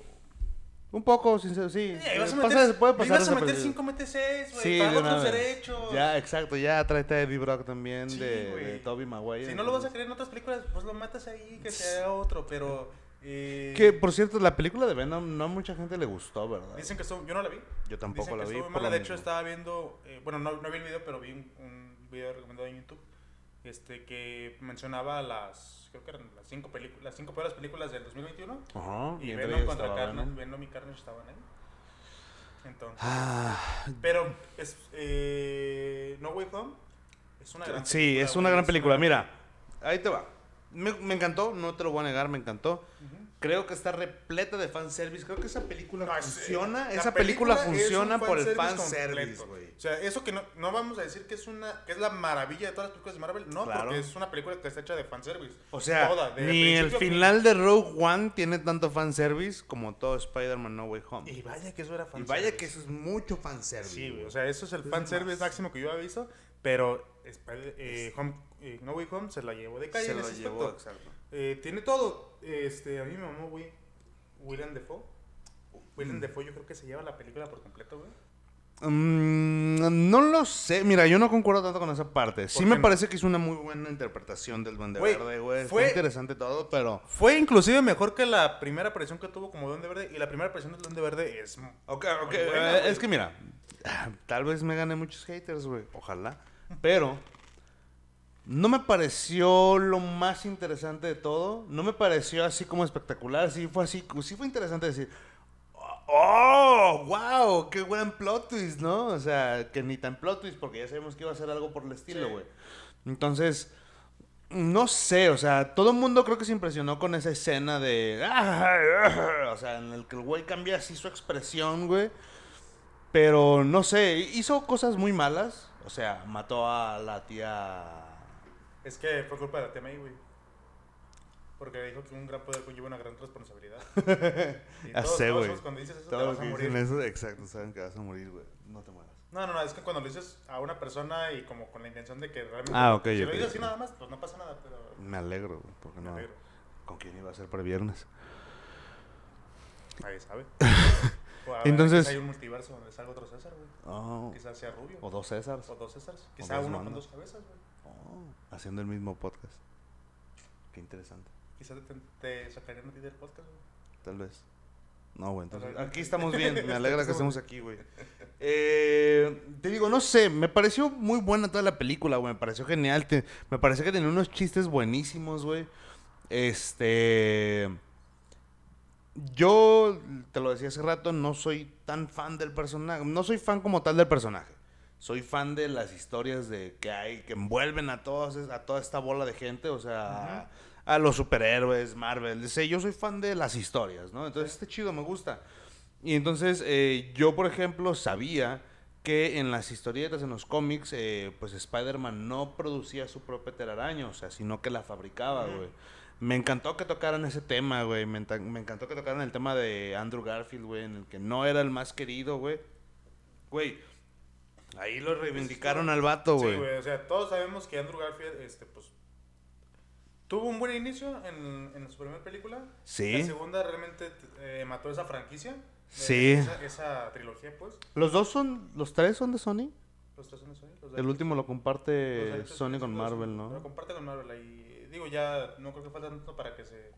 Un poco, sincero, sí. Eh, vas a Pasa- meter, puede le pasar ibas a meter desapercibido. 5 mete 6, güey. Sí, de otros vez. derechos. Ya, exacto, ya tráete a Eddie Brock también Sí, de, de Toby Maguire. Si no lo vas a creer en otras películas, pues lo matas ahí, que sea otro. Pero. eh, Que, por cierto, la película de Venom no a mucha gente le gustó, ¿verdad? Dicen que estuvo. Yo no la vi. Yo tampoco Dicen la que vi. mala. De hecho, estaba viendo. eh, bueno, no, no vi el video, pero vi un, un video recomendado en YouTube. Este que mencionaba las. Creo que eran las cinco, películas las cinco peores películas del 2021. Ajá, Y, y Venom contra estaba Carnage. Venom. Y Carnage estaban ahí. Entonces. Ah, Pero es, eh, No Way Home es una gran sí, es güey, una gran película. Mira, ahí te va. Me, me encantó, no te lo voy a negar, me encantó. Ujú. Creo que está repleta de fanservice. Creo que esa película No, funciona. la esa película, funciona por el fanservice güey. O sea, eso que no, no vamos a decir que es una que es la maravilla de todas las películas de Marvel, no, Claro. porque es una película que está hecha de fanservice. O sea, Toda, de ni el final de Rogue One tiene tanto fanservice como todo Spider-Man No Way Home. Y vaya que eso era Y fanservice. vaya que eso es mucho fanservice. Sí, güey, o sea, eso es el fanservice máximo que yo había visto, pero Spider- eh, Home- eh, No Way Home se la llevó de calle se en lo ese llevó, aspecto. exacto. Eh, tiene todo. Este, a mí me mamó, güey. William Defoe. William Mm. Defoe yo creo que se lleva la película por completo, güey. Mm, no lo sé. Mira, yo no concuerdo tanto con esa parte. Sí ¿Por me no? parece que es una muy buena interpretación del Duende Verde, güey. Fue- interesante todo, pero... Fue inclusive mejor que la primera aparición que tuvo como Duende Verde. Y la primera aparición del Duende Verde es... Ok, ok. Muy buena, eh, es que mira, tal vez me gane muchos haters, güey. Ojalá. Pero no me pareció lo más interesante de todo. No me pareció así como espectacular. Sí fue así, sí fue interesante decir, oh, wow, qué buen plot twist, ¿no? O sea, que ni tan plot twist porque ya sabemos que iba a ser algo por el estilo, Sí. güey. Entonces, no sé, o sea, todo el mundo creo que se impresionó con esa escena de... O sea, en el que el güey cambia así su expresión, güey. Pero no sé, hizo cosas muy malas. O sea, mató a la tía... Es que fue culpa de la May, güey. Porque dijo que un gran poder conlleva una gran responsabilidad. Y todos- sé, todos. Cuando dices eso, te vas a morir. dicen eso, exacto, saben que vas a morir, güey. No te mueras. No, no, no, es que cuando lo dices a una persona y como con la intención de que realmente... Ah, ok, Si lo dices así nada más, pues no pasa nada, pero... Me alegro, güey, porque me no. alegro. ¿Con quién iba a ser para el viernes? Nadie sabe. O a ver, Entonces- hay un multiverso donde salga otro César, güey. Oh, Quizás sea rubio. o dos Césars. O dos Césars. Quizá dos uno con dos cabezas, güey. Haciendo el mismo podcast. Qué interesante. Quizás te, te sacarían a ti del podcast, güey. Tal vez. No, güey, entonces. Aquí estamos bien. Me alegra que estemos aquí, güey. Eh, te digo, no sé, me pareció muy buena toda la película, güey. Me pareció genial. te- me pareció que tenía unos chistes buenísimos, güey. Este. Yo, te lo decía hace rato, no soy tan fan del personaje. No soy fan como tal del personaje. Soy fan de las historias de que hay, que envuelven a, todos, a toda esta bola de gente, o sea, a, a los superhéroes, Marvel, DC. Yo soy fan de las historias, ¿no? Entonces, este chido, me gusta. Y entonces, eh, yo, por ejemplo, sabía que en las historietas, en los cómics, eh, pues Spider-Man no producía su propia telaraña, o sea, sino que la fabricaba, güey. Me encantó que tocaran ese tema, güey. Me, me encantó que tocaran el tema de Andrew Garfield, güey, en el que no era el más querido, güey. Güey, ahí lo reivindicaron al vato, Sí, güey. güey. O sea, todos sabemos que Andrew Garfield, este, pues... Tuvo un buen inicio en, en su primera película. Sí. La segunda realmente eh, mató esa franquicia. Eh, Sí. Esa, esa trilogía, pues. Los dos son, los tres son de Sony. Los tres son de Sony. los El último lo comparte Sony con Marvel, Lo ¿no? comparte con Marvel. Ahí, digo, ya no creo que falta tanto para que se...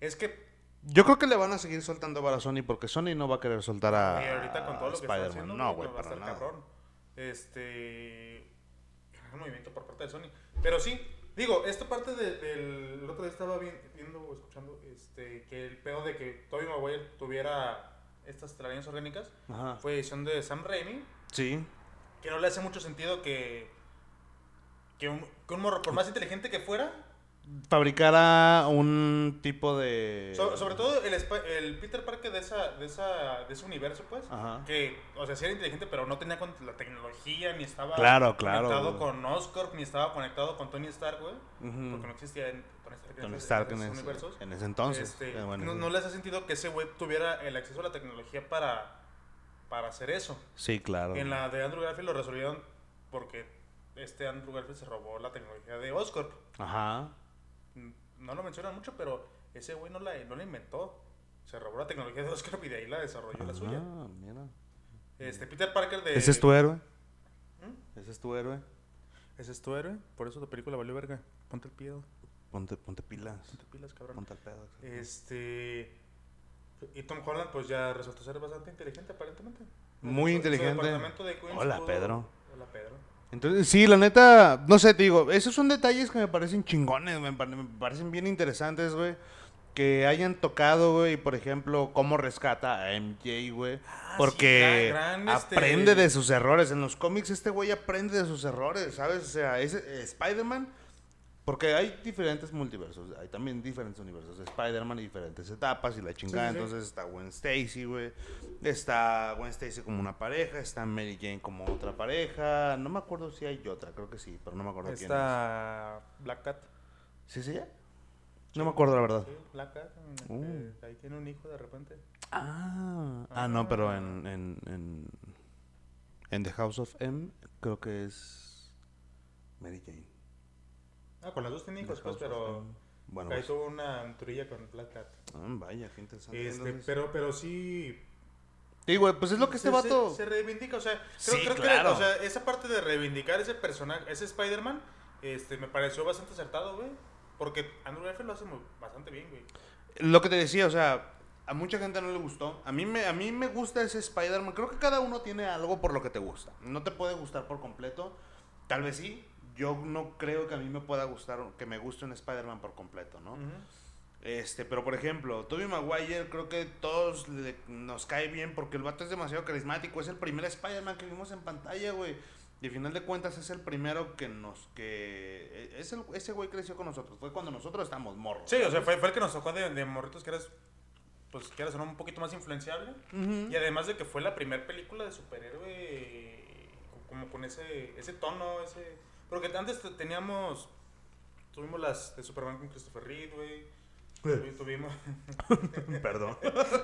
Es que Yo creo que le van a seguir soltando para Sony porque Sony no va a querer soltar a, Y ahorita con todo lo que está Spider-Man. haciendo, no, güey, güey, para nada. cabrón. Este. Un movimiento por parte de Sony. Pero sí, digo, esta parte de- del. El otro día estaba vi- viendo o escuchando este, que el pedo de que Tobey Maguire tuviera estas telarañas orgánicas Ajá. fue edición de Sam Raimi. Sí. Que no le hace mucho sentido que. Que un, que un morro, por más inteligente que fuera, Fabricara un tipo de. So- sobre todo el, el Peter Parker de esa, de esa, de ese universo, pues, Ajá. que, o sea, sí era inteligente, pero no tenía con la tecnología, ni estaba Claro, claro, conectado güey. con Oscorp, ni estaba conectado con Tony Stark, güey, porque no existía en- Tony Stark en, Tony Stark en ese, universos. en ese entonces. Este, Eh, bueno, no, no le hace sentido que ese güey tuviera el acceso a la tecnología para, para hacer eso. Sí, claro. En la de Andrew Garfield lo resolvieron porque este Andrew Garfield se robó la tecnología de Oscorp. Ajá. Mm, No lo mencionan mucho, pero ese güey no la, no la inventó. Se robó la tecnología de Oscorp y de ahí la desarrolló la suya. Ah, mira. Este, Peter Parker de... Ese es tu héroe. ¿Mm? Ese es tu héroe. Ese es tu héroe, por eso tu película valió verga. Ponte el pie, Ponte, ponte pilas. ponte pilas, cabrón. Ponte al pedo. Este... Y Tom Holland pues ya resultó ser bastante inteligente aparentemente. Muy Su- su inteligente. departamento de Queens Hola, pudo- Pedro. Hola, Pedro. Entonces, sí, la neta, no sé, te digo, esos son detalles que me parecen chingones, me, pare- me parecen bien interesantes, güey. Que hayan tocado, güey, por ejemplo, cómo rescata a MJ, güey. Ah, porque sí, gran- gran, este- aprende de sus errores. En los cómics este güey aprende de sus errores, ¿sabes? O sea, ese eh, Spider-Man, porque hay diferentes multiversos, hay también diferentes universos de Spider-Man y diferentes etapas y la chingada. Sí, sí, sí. Entonces está Gwen Stacy, güey. Está Gwen Stacy como una pareja, está Mary Jane como otra pareja. No me acuerdo si hay otra, creo que sí, pero no me acuerdo quién es. Está Black Cat. ¿Sí, sí? ya? No me acuerdo la verdad. Sí, Black Cat. este, Uh. ahí tiene un hijo de repente. Ah, ah, no, pero en, en, en, en The House of M creo que es Mary Jane. Ah, con las dos The pues, pero... Bueno, ahí pues, tuvo una aventurilla con Black Cat. ah, vaya, qué interesante. Este, Entonces- pero, pero sí... Sí, güey, pues es lo que este se, vato... Se, se reivindica, o sea, creo, Sí, creo que o sea, esa parte de reivindicar ese personaje, ese Spider-Man, este, me pareció bastante acertado, güey. Porque Andrew Garfield lo hace muy- bastante bien, güey. Lo que te decía, o sea, a mucha gente no le gustó. A mí me, a mí me gusta ese Spider-Man. Creo que cada uno tiene algo por lo que te gusta. No te puede gustar por completo. Tal vez sí. Yo no creo que a mí me pueda gustar, que me guste un Spider-Man por completo, ¿no? Este, pero por ejemplo, Tobey Maguire creo que todos le- nos cae bien porque el vato es demasiado carismático. Es el primer Spider-Man que vimos en pantalla, güey. Y al final de cuentas es el primero que nos... que es el- Ese güey creció con nosotros. Fue cuando nosotros estábamos morros. Sí, o sea, fue, fue el que nos tocó de, de morritos que eras, pues, que eras un poquito más influenciable. Y además de que fue la primera película de superhéroe como con ese, ese tono, ese... Porque antes te- teníamos... Tuvimos las de Superman con Christopher Reeve, güey. tuvi- tuvimos. Perdón.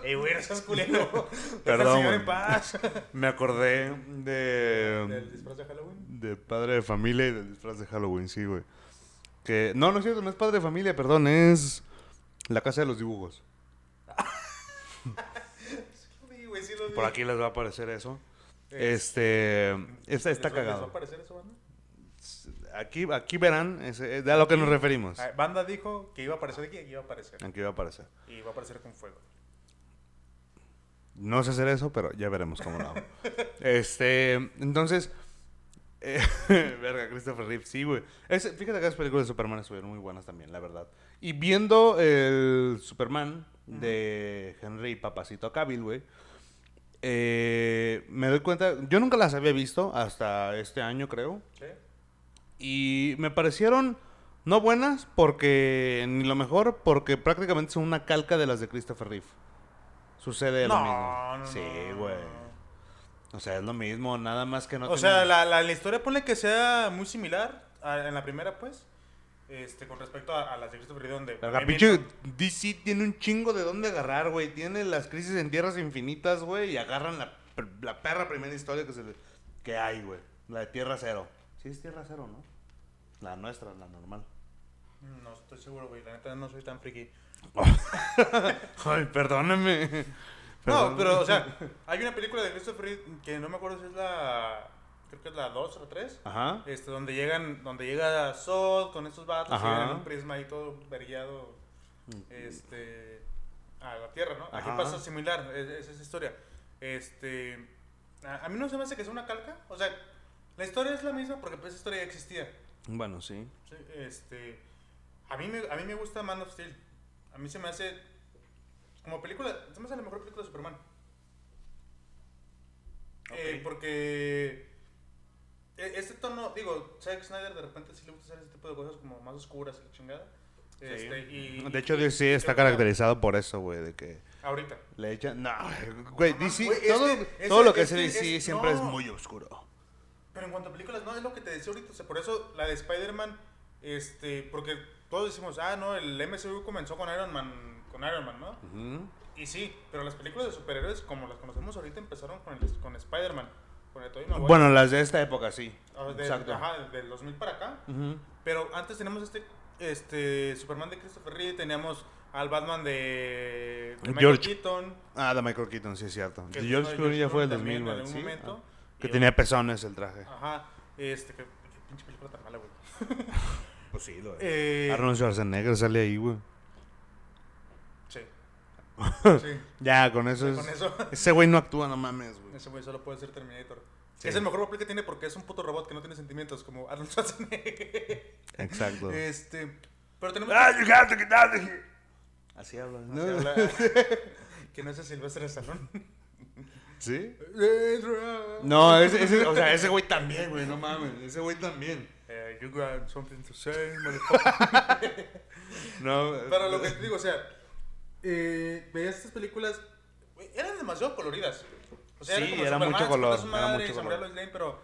Ey, güey, no seas culero. Perdón, señor en paz. Me acordé de. ¿Del disfraz de Halloween? De padre de familia y del disfraz de Halloween, sí, güey. Que. No, no es cierto, no es padre de familia, perdón, es. La casa de los dibujos. Sí, güey, sí lo vi. Por aquí les va a aparecer eso. Es- Este. Esta ¿Les está va- les va a cagado. aparecer eso, banda? Aquí, aquí verán, ese- es a lo que nos referimos. Banda dijo que iba a aparecer aquí y iba a aparecer. Aquí va a aparecer. Y va a aparecer con fuego. No sé hacer eso, pero ya veremos cómo lo hago. este, entonces, eh, verga, Christopher Reeve, sí, güey. Fíjate que las películas de Superman estuvieron muy buenas también, la verdad. Y viendo el Superman de Henry Papacito Cavill, güey, eh, me doy cuenta, yo nunca las había visto hasta este año, creo. ¿Sí? Y me parecieron no buenas porque, ni lo mejor, porque prácticamente son una calca de las de Christopher Reeve. Sucede lo mismo. no, sí, no. güey. O sea, es lo mismo, nada más que no o tiene- sea, la, la, la historia ponle que sea muy similar a- en la primera, pues. Este, con respecto a, a las de Christopher Reeve, donde... Pinche DC tiene un chingo de dónde agarrar, güey. Tiene las crisis en tierras infinitas, güey, y agarran la, la perra primera historia que, se le- que hay, güey. La de Tierra Cero. Sí es Tierra Cero, ¿no? La nuestra, la normal. No estoy seguro, güey. La neta no soy tan friki. Ay, perdóname. No, pero, o sea, hay una película de Christopher Reeve que no me acuerdo si es la... Creo que es la 2 o la 3. Ajá. Este, donde llegan, donde llega Sol con estos vatos y Ajá. llegan en un prisma ahí todo vergueado, este, a la Tierra, ¿no? Aquí Ajá. pasa similar, es, es esa historia. Este, a, a mí no se me hace que sea una calca, o sea, la historia es la misma porque pues esa historia ya existía. Bueno, sí. ¿sí? Este, a mí me, a mí me gusta Man of Steel. A mí se me hace como película, se me hace la mejor película de Superman. Eh, Ok. porque e- este tono, digo, Zack Snyder de repente sí le gusta hacer ese tipo de cosas como más oscuras y la chingada. Este, y, De hecho, DC está caracterizado por eso, güey, de que Ahorita. le echan... No, güey, DC, todo, todo lo que es hace DC es- siempre es muy oscuro. Pero en cuanto a películas, no, es lo que te decía ahorita. O sea, por eso la de Spider-Man, este, porque todos decimos, ah, no, el MCU comenzó con Iron Man, con Iron Man, ¿no? Ujú. Y sí, pero las películas de superhéroes, como las conocemos ahorita, empezaron con, el, con Spider-Man. Bueno, las de esta época, sí. Ah, de- Exacto. Ajá, del 2000 para acá. Pero antes teníamos este, este Superman de Christopher Reeve, teníamos al Batman de, de Michael George. Keaton. Ah, de Michael Keaton, sí es cierto. George Clooney ya fue el Clooney 2000, también güey. en algún sí. momento. Ah, Que tenía pezones el traje. Ajá, este, que, que pinche película tan mala, güey. Pues sí, lo Eh, Arnold Schwarzenegger sale ahí, güey. Sí. sí. Ya, con eso es... Con eso, Ese güey no actúa, no mames, güey. ese güey solo puede ser Terminator. Sí. Es el mejor papel que tiene porque es un puto robot que no tiene sentimientos, como Arnold Schwarzenegger. Exacto. este, pero tenemos... Ah, you have to get out of here. Así habla. Así ¿no? habla- que no es Silvestre de Salón. ¿Sí? No, ese, ese- o sea, ese güey también, güey, no mames. Ese güey también. Eh, you got something to say. No, Pero lo que te digo, o sea, eh, veías estas películas, güey, eran demasiado coloridas. O sea, Sí, como era Superman, mucho color, su era madre mucho color. Lois Lane, pero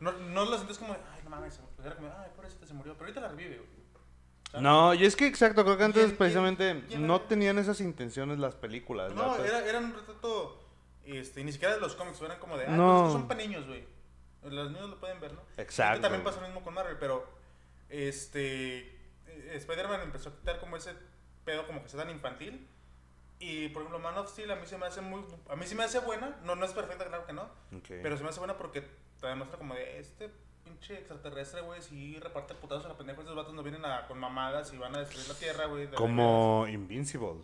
no, no la sentías como, ay, no mames, era como, ay, pobrecita se murió, pero ahorita la revive, güey. No, y es que exacto, creo que antes ¿Quién- precisamente quién- quién no era? tenían esas intenciones las películas. No, ¿verdad? era, era un retrato, este, y ni siquiera de los cómics, eran como de, ah, No. pues, son para niños, güey. Los niños lo pueden ver, ¿no? Exacto. También pasa lo mismo con Marvel, pero, este, eh, Spider-Man empezó a quitar como ese pedo como que sea tan infantil. Y por ejemplo, Man of Steel a mí se me hace muy. A mí sí me hace buena. No, no es perfecta, claro que no. Ok. Pero se me hace buena porque te demuestra como de este pinche extraterrestre, güey. Si reparte putazos a la pendeja. Estos vatos no vienen a, con mamadas y van a destruir la tierra, güey. de Como Invincible.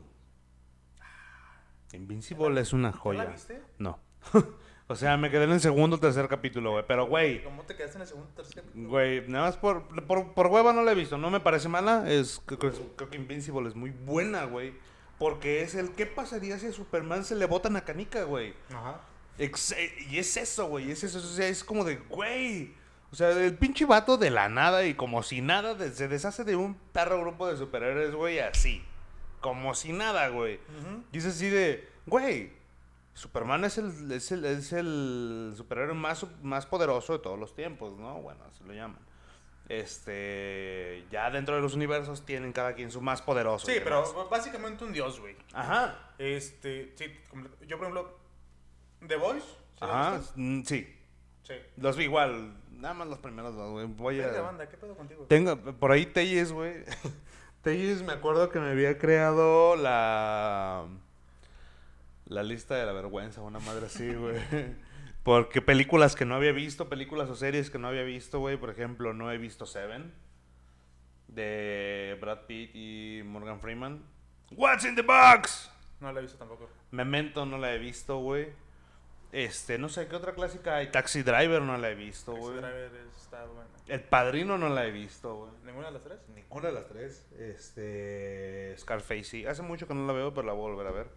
Invincible es una ¿Ya joya. la viste? No. o sea, me quedé en el segundo o tercer capítulo, güey. Pero, güey, ¿Cómo te quedaste en el segundo tercer capítulo? güey, nada más por, por, por hueva no la he visto. No me parece mala. Es, creo, creo que Invincible es muy buena, güey. Porque es el, ¿qué pasaría si a Superman se le botan a canica, güey? Ajá. Ex- eh, y es eso, güey. Es eso. O sea, es como de, güey. O sea, el pinche vato de la nada y como si nada de- se deshace de un perro grupo de superhéroes, güey, así. Como si nada, güey. Ujú. Y es así de, güey. Superman es el, es el, es el superhéroe más, más poderoso de todos los tiempos, ¿no? Bueno, así lo llaman. Este, ya dentro de los universos tienen cada quien su más poderoso. Sí, pero básicamente un dios, güey. Ajá. Este, sí, yo por ejemplo, The Voice. ¿sí Ajá, mm, sí. Sí. Los vi igual, nada más los primeros dos, güey. Voy a... banda, ¿qué pedo contigo? Tengo, por ahí Telles, güey. Telles me acuerdo que me había creado la... La lista de la vergüenza, una madre así, güey. Porque películas que no había visto, películas o series que no había visto, güey. Por ejemplo, no he visto Seven. De Brad Pitt y Morgan Freeman. What's in the box? No la he visto tampoco. Memento no la he visto, güey. Este, no sé qué otra clásica hay. Taxi Driver no la he visto, Taxi güey. Driver está buena. El Padrino no la he visto, güey. ¿Ninguna de las tres? Ninguna de las tres. Este. Scarface, sí. Hace mucho que no la veo, pero la voy a volver a ver.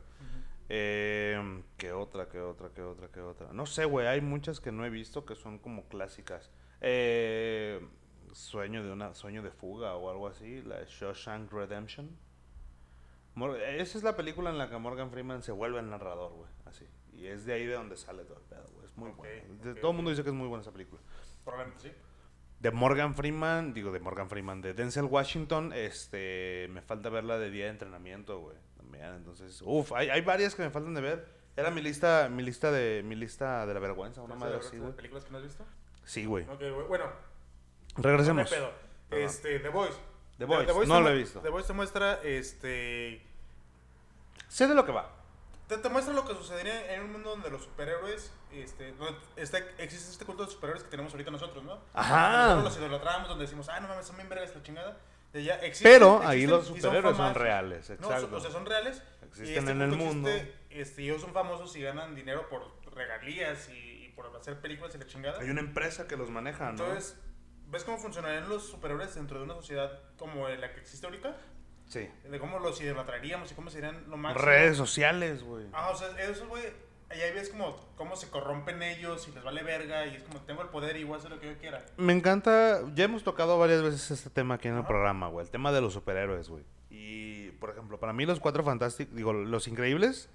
Eh, ¿Qué otra, qué otra, qué otra, qué otra? No sé, güey. Hay muchas que no he visto que son como clásicas. Eh, sueño de una sueño de fuga o algo así. La de Shawshank Redemption. Mor- esa es la película en la que Morgan Freeman se vuelve el narrador, güey. Y es de ahí de donde sale todo el pedo, güey. Es muy bueno. De- ok, todo el mundo dice que es muy buena esa película. Probablemente sí. De Morgan Freeman, digo de Morgan Freeman, de Denzel Washington, este, me falta ver la de día de entrenamiento, güey. También, entonces, uff, hay, hay varias que me faltan de ver. Era mi lista, mi lista de, mi lista de la vergüenza, una madre así, güey. ¿Películas que no has visto? Sí, güey. Ok, güey. Bueno, Regresemos. no pedo. Este, The Voice. The Voice, no te lo mu- he visto. The Voice te muestra, este... Sé de lo que va. Te, te muestra lo que sucedería en un mundo donde los superhéroes, este, donde está, existe este culto de superhéroes que tenemos ahorita nosotros, ¿no? Ajá. Nosotros los idolatramos, donde decimos, ah, no mames, son bien vergas la chingada. Y ya existen- Pero ahí existen los y son superhéroes son famosos. reales, No, exacto. son- o sea, son reales. Existen este en el mundo. existe, este, ellos son famosos y ganan dinero por regalías y, y por hacer películas y la chingada. Hay una empresa que los maneja, ¿no? Entonces, ¿ves cómo funcionarían los superhéroes dentro de una sociedad como la que existe ahorita? Sí. De cómo los idolatraríamos y cómo serían lo máximo. Redes sociales, güey. Ah, o sea, eso, güey, ahí ves como cómo se corrompen ellos y les vale verga y es como, tengo el poder y voy a hacer lo que yo quiera. Me encanta, ya hemos tocado varias veces este tema aquí en el programa, güey, el tema de los superhéroes, güey. Y, por ejemplo, para mí los Cuatro Fantásticos, digo, Los Increíbles,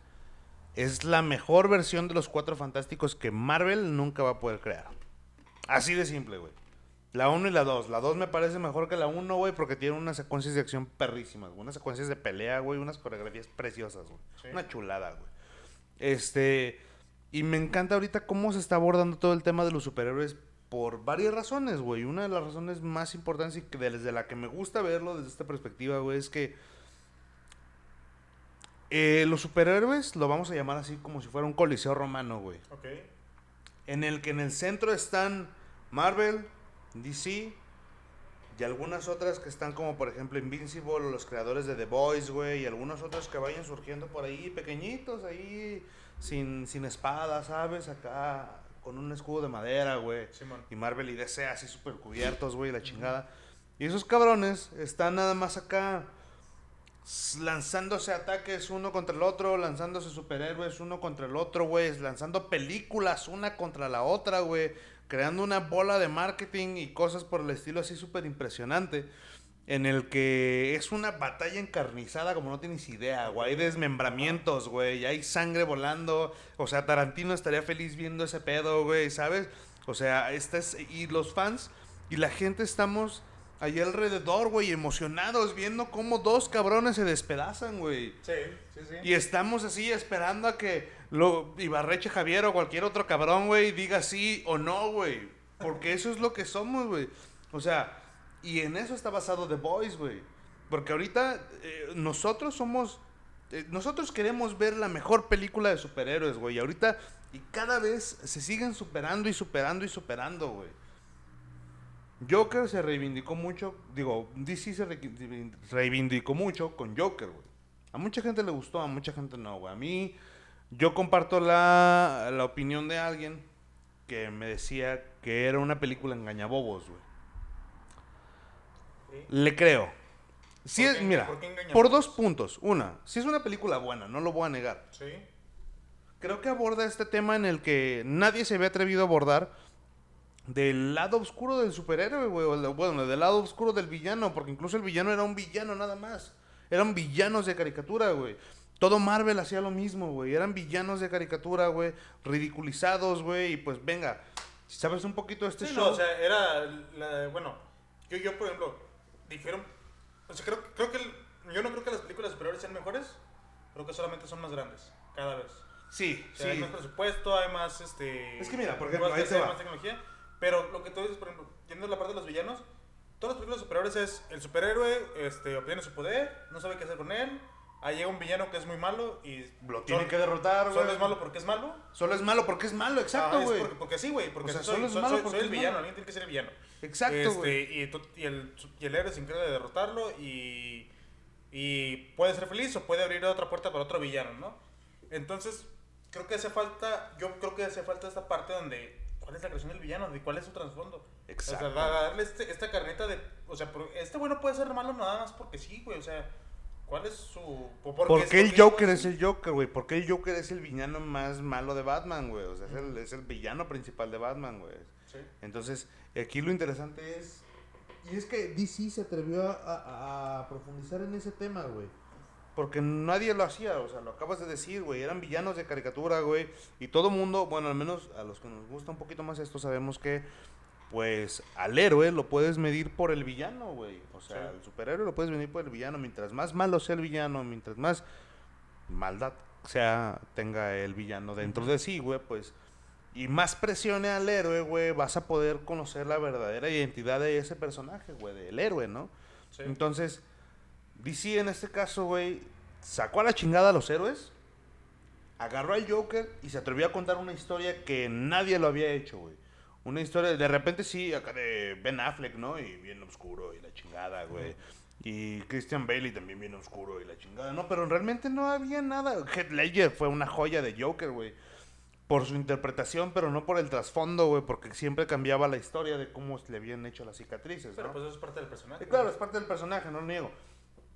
es la mejor versión de los Cuatro Fantásticos que Marvel nunca va a poder crear. Así de simple, güey. La 1 y la 2. La 2 me parece mejor que la 1, güey, porque tiene unas secuencias de acción perrísimas, güey. Unas secuencias de pelea, güey, unas coreografías preciosas, güey. Sí. Una chulada, güey. Este, y me encanta ahorita cómo se está abordando todo el tema de los superhéroes por varias razones, güey. Una de las razones más importantes y que desde la que me gusta verlo desde esta perspectiva, güey, es que eh, los superhéroes lo vamos a llamar así como si fuera un coliseo romano, güey. Ok. En el que en el centro están Marvel, DC y algunas otras que están como por ejemplo Invincible o los creadores de The Boys, güey, y algunos otros que vayan surgiendo por ahí pequeñitos, ahí sin, sin espada, ¿sabes? Acá con un escudo de madera, güey. Y Marvel y DC así súper cubiertos, güey, la chingada. Y esos cabrones están nada más acá lanzándose ataques uno contra el otro, lanzándose superhéroes uno contra el otro, güey, lanzando películas una contra la otra, güey, creando una bola de marketing y cosas por el estilo así súper impresionante. En el que es una batalla encarnizada como no tienes idea, güey. Hay desmembramientos, güey. Hay sangre volando. O sea, Tarantino estaría feliz viendo ese pedo, güey, ¿sabes? O sea, este es, y los fans y la gente estamos ahí alrededor, güey, emocionados, viendo cómo dos cabrones se despedazan, güey. Sí, sí, sí. Y estamos así esperando a que lo Ibarreche Javier o cualquier otro cabrón, güey, diga sí o no, güey. Porque eso es lo que somos, güey. O sea, y en eso está basado The Boys, güey. Porque ahorita eh, nosotros somos... eh, nosotros queremos ver la mejor película de superhéroes, güey. Y ahorita, y cada vez se siguen superando y superando y superando, güey. Joker se reivindicó mucho, digo, DC se re- reivindicó mucho con Joker, güey. A mucha gente le gustó, a mucha gente no, güey. A mí, yo comparto la, la opinión de alguien que me decía que era una película engañabobos, güey. Sí. Le creo. Sí ¿Por es, mira, por dos puntos. Una, si es una película buena, no lo voy a negar. Sí. Creo que aborda este tema en el que nadie se había atrevido a abordar del lado oscuro del superhéroe, güey. Bueno, del lado oscuro del villano, porque incluso el villano era un villano nada más. Eran villanos de caricatura, güey. Todo Marvel hacía lo mismo, güey. Eran villanos de caricatura, güey. Ridiculizados, güey. Y pues venga, si sabes un poquito de este Sí, show. no, o sea, era, la- bueno, Yo, yo por ejemplo, dijeron. O sea, creo, creo que. el- yo no creo que las películas superiores sean mejores. Creo que solamente son más grandes. Cada vez. Sí, O sea, hay más presupuesto, hay más. Este, Es que mira, por ejemplo, ahí va. más tecnología. Pero lo que tú dices, por ejemplo, yendo a la parte de los villanos. Todas las películas superiores es el superhéroe este, obtiene su poder, no sabe qué hacer con él. Ahí llega un villano que es muy malo y. Lo tiene que derrotar, güey. Solo es malo porque es malo. Solo es malo porque es malo, Ah, exacto, güey. porque, porque sí, güey. Porque O sea, soy, solo es malo soy- porque soy el es villano, malo. alguien tiene que ser el villano. Exacto, Este, güey. y, tú- y el, y el héroe se encarga de derrotarlo y, y puede ser feliz o puede abrir otra puerta para otro villano, ¿no? Entonces, creo que hace falta, yo creo que hace falta esta parte donde, ¿cuál es la creación del villano? ¿De cuál es su trasfondo? Exacto. O sea, da- darle este- esta carneta de, o sea, este güey no puede ser malo nada más porque sí, güey, o sea, ¿cuál es su... por ¿Por es- qué el Joker es es el Joker, güey? ¿Por qué el Joker es el villano más malo de Batman, güey? O sea, es el, es el villano principal de Batman, güey. Sí. Entonces, aquí lo interesante es... Y es que DC se atrevió a, a- a profundizar en ese tema, güey. Porque nadie lo hacía, o sea, lo acabas de decir, güey. Eran villanos de caricatura, güey. Y todo mundo, bueno, al menos a los que nos gusta un poquito más esto, sabemos que, pues, al héroe lo puedes medir por el villano, güey. O sea, Sí. al superhéroe lo puedes medir por el villano. Mientras más malo sea el villano, mientras más maldad sea, tenga el villano dentro de sí, güey, pues... Y más presione al héroe, güey, vas a poder conocer la verdadera identidad de ese personaje, güey, del héroe, ¿no? Sí. Entonces, DC en este caso, güey, sacó a la chingada a los héroes, agarró al Joker y se atrevió a contar una historia que nadie lo había hecho, güey. Una historia, de repente sí, acá de Ben Affleck, ¿no? Y bien oscuro y la chingada, güey. Y Christian Bailey también bien oscuro y la chingada, ¿no? Pero realmente no había nada. Heath Ledger fue una joya de Joker, güey. Por su interpretación, pero no por el trasfondo, güey, porque siempre cambiaba la historia de cómo le habían hecho las cicatrices, Pero ¿no? pues eso es parte del personaje. Claro, es parte del personaje, no lo niego.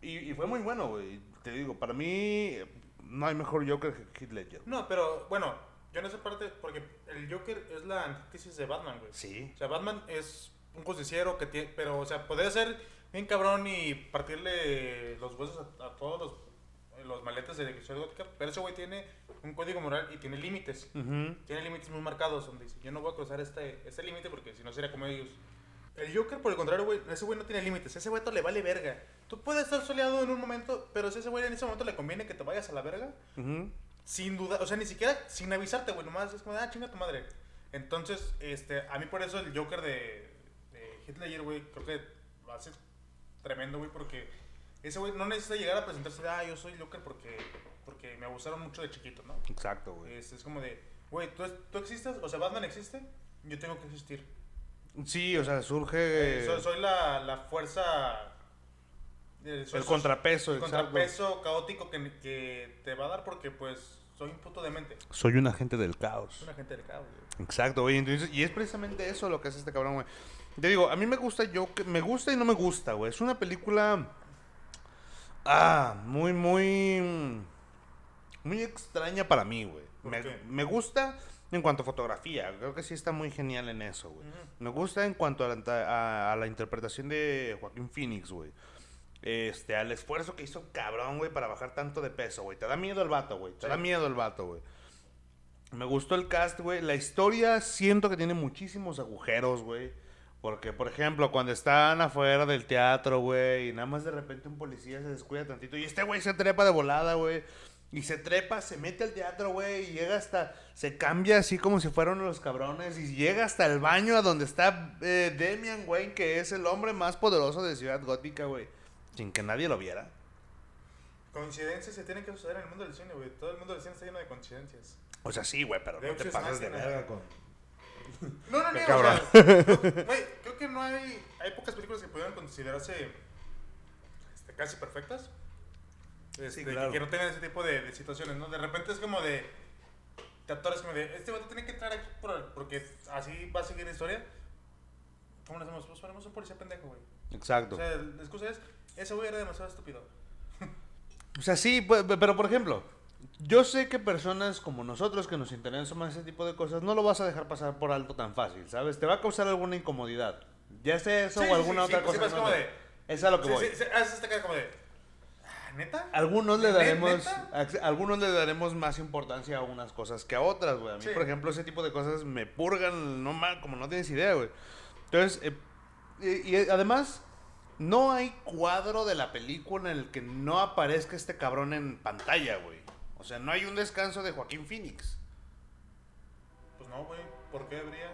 Y, y fue muy bueno, güey. Te digo, para mí no hay mejor Joker que Heath Ledger. No, pero bueno, yo en esa parte, porque el Joker es la antítesis de Batman, güey. Sí. O sea, Batman es un justiciero que tiene, pero, o sea, podría ser bien cabrón y partirle los huesos a, a todos los, los maletes de Ciudad Gótica, pero ese güey tiene un código moral y tiene límites. Tiene límites muy marcados donde dice, yo no voy a cruzar este, este límite porque si no sería como ellos. El Joker, por el contrario, güey, ese güey no tiene límites. Ese güey le vale verga. Tú puedes estar soleado en un momento, pero si ese güey en ese momento le conviene que te vayas a la verga, Ujú. sin duda, o sea, ni siquiera sin avisarte, güey, nomás es como, ah, chinga tu madre. Entonces, este, a mí por eso el Joker de, de Ledger, güey, creo que lo hace tremendo, güey, porque ese güey no necesita llegar a presentarse de, ah, yo soy Joker porque, porque me abusaron mucho de chiquito, ¿no? Exacto, güey. Es, es como de, güey, ¿tú, tú existes, o sea, Batman existe, yo tengo que existir. Sí, o sea, surge Eh, soy, soy la, la fuerza... eh, soy- el contrapeso, el exacto. contrapeso caótico que, que te va a dar porque, pues, soy un puto demente. Soy un agente del caos. una gente del caos, güey. Exacto, güey. Entonces, y es precisamente eso lo que hace este cabrón, güey. Te digo, a mí me gusta Joker, me gusta y no me gusta, güey. Es una película ah, muy muy muy extraña para mí, güey. Me gusta en cuanto a fotografía, creo que sí está muy genial en eso, güey. Me gusta en cuanto a la, a- a la interpretación de Joaquín Phoenix, güey. Este, al esfuerzo que hizo cabrón, güey, para bajar tanto de peso, güey. Te da miedo el vato, güey. Te Sí. da miedo el vato, güey. Me gustó el cast, güey. La historia siento que tiene muchísimos agujeros, güey. Porque, por ejemplo, cuando están afuera del teatro, güey, y nada más de repente un policía se descuida tantito y este güey se trepa de volada, güey. Y se trepa, se mete al teatro, güey, y llega hasta, se cambia así como si fueran los cabrones, y llega hasta el baño a donde está eh, Demian, güey, que es el hombre más poderoso de Ciudad Gótica, güey. Sin que nadie lo viera. Coincidencias se tienen que suceder en el mundo del cine, güey. Todo el mundo del cine está lleno de coincidencias. O sea, sí, güey, pero no te pases de verga. con... No, no, no. O sea, güey, creo que no hay. Hay pocas películas que pudieran considerarse este, casi perfectas. Este, claro. que, no tengan ese tipo de, de situaciones, ¿no? De repente es como de. De actores como de. Este vato tiene que entrar aquí por- porque así va a seguir la historia. ¿Cómo lo hacemos? Pues ponemos un policía pendejo, güey. Exacto. O sea, la excusa es. Ese güey era demasiado estúpido. O sea, sí, pues, pero por ejemplo, yo sé que personas como nosotros que nos interesan más ese tipo de cosas, no lo vas a dejar pasar por alto tan fácil, ¿sabes? Te va a causar alguna incomodidad. Ya sea eso Sí, o sí, alguna sí, otra sí, cosa. pues, ¿no? como de- Es a lo que Sí, voy. sí, sí, haces esta cara como de. "Ah, ¿Neta? Algunos le ¿Ne- daremos, neta? algunos le daremos más importancia a unas cosas que a otras, güey. A mí, Sí. por ejemplo, ese tipo de cosas me purgan no mal, como no tienes idea, güey. Entonces, eh, Y, y además, no hay cuadro de la película en el que no aparezca este cabrón en pantalla, güey. O sea, no hay un descanso de Joaquín Phoenix. Pues no, güey. ¿Por qué habría?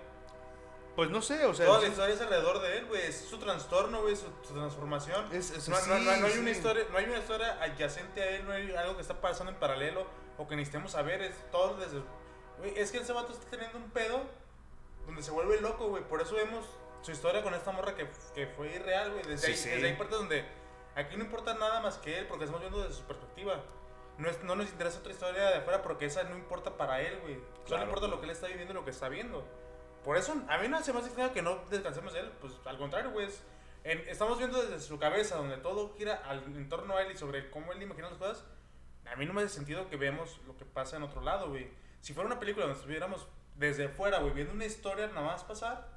Pues no sé, o sea. Toda la sí- historia es alrededor de él, güey. Es su trastorno, güey, su, su transformación. Es- es no, así, no- no- no hay sí. una historia, no hay una historia adyacente a él, no hay algo que está pasando en paralelo o que necesitemos saber. Es todo desde. Güey, es que ese vato está teniendo un pedo donde se vuelve loco, güey. Por eso vemos su historia con esta morra que, que fue irreal, güey. Desde, Sí, ahí, sí. desde ahí parte donde aquí no importa nada más que él porque estamos viendo desde su perspectiva. No, es- no nos interesa otra historia de afuera porque esa no importa para él, güey. Solo Claro. importa lo que él está viviendo y lo que está viendo. Por eso, a mí no se me hace extraño que no descansemos de él. Pues al contrario, güey. es- en- estamos viendo desde su cabeza, donde todo gira al, en torno a él y sobre cómo él imagina las cosas. A mí no me hace sentido que veamos lo que pasa en otro lado, güey. Si fuera una película donde estuviéramos desde fuera, güey, viendo una historia nada más pasar,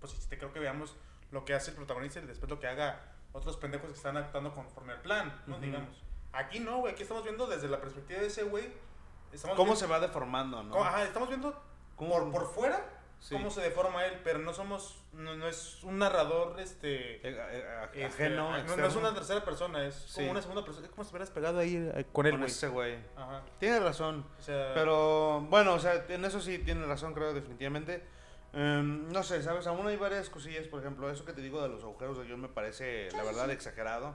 pues sí te creo que veamos lo que hace el protagonista y después lo que haga otros pendejos que están actuando conforme al plan, ¿no? Ujú. Digamos. Aquí no, güey. Aquí estamos viendo desde la perspectiva de ese güey. ¿Cómo viendo- se va deformando, no? ¿Cómo- Ajá, estamos viendo ¿Cómo- por, por fuera Sí. cómo se deforma él, pero no somos, no, no es un narrador, este... Eh, eh, este, ajeno, no, no es una tercera persona, es Sí. como una segunda persona. Es como si estuvieras pegado ahí eh, con él, con güey. ese güey. Ajá. Tiene razón. O sea, Pero bueno, o sea, en eso sí tiene razón, creo, definitivamente. Em, no sé, ¿sabes? Aún hay varias cosillas, por ejemplo, eso que te digo de los agujeros de guion me parece, la verdad, exagerado.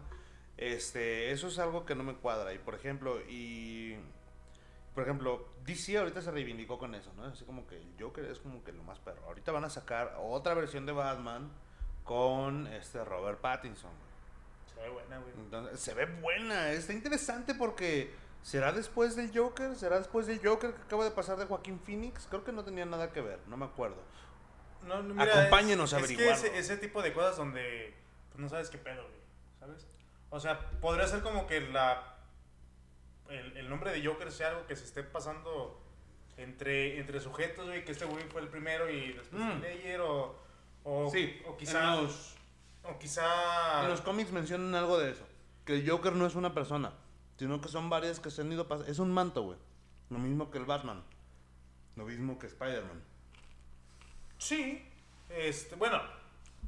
Este, eso es algo que no me cuadra. Y por ejemplo, y. Por ejemplo, DC ahorita se reivindicó con eso, ¿no? Así como que el Joker es como que lo más perro. Ahorita van a sacar otra versión de Batman con este Robert Pattinson. güey. se ve buena, güey. Entonces, se ve buena, está interesante porque ¿será después del Joker? ¿Será después del Joker que acaba de pasar de Joaquín Phoenix? Creo que no tenía nada que ver, no me acuerdo. No, no, mira, Acompáñenos a es, es que ese, ese tipo de cosas donde pues, no sabes qué pedo, güey, ¿sabes? O sea, podría ser como que la el, el nombre de Joker sea algo que se esté pasando entre, entre sujetos, güey, que este güey fue el primero y después Mm. el Ledger, o, o, Sí, o quizá, en los- o quizá, En los cómics mencionan algo de eso, que el Joker no es una persona, sino que son varias que se han ido pasando. Es un manto, güey. Lo mismo que el Batman. Lo mismo que Spider-Man. sí, este, bueno,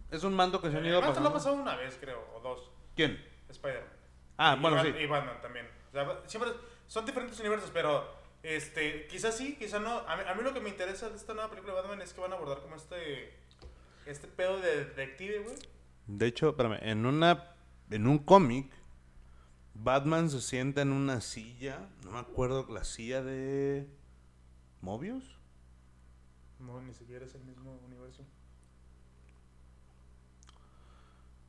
Es un manto que se han el ido vato lo ha pasando. pasado una vez, creo, o dos, ¿Quién? Spider-Man. Ah, Y bueno, sí. Y Batman también. Sea, siempre son diferentes universos, pero este, quizás sí, quizás no. A mí, a mí lo que me interesa de esta nueva película de Batman es que van a abordar como este este pedo de detective, güey. De hecho, espérame, en una en un cómic Batman se sienta en una silla, no me acuerdo la silla de Mobius. No, ni siquiera es el mismo universo.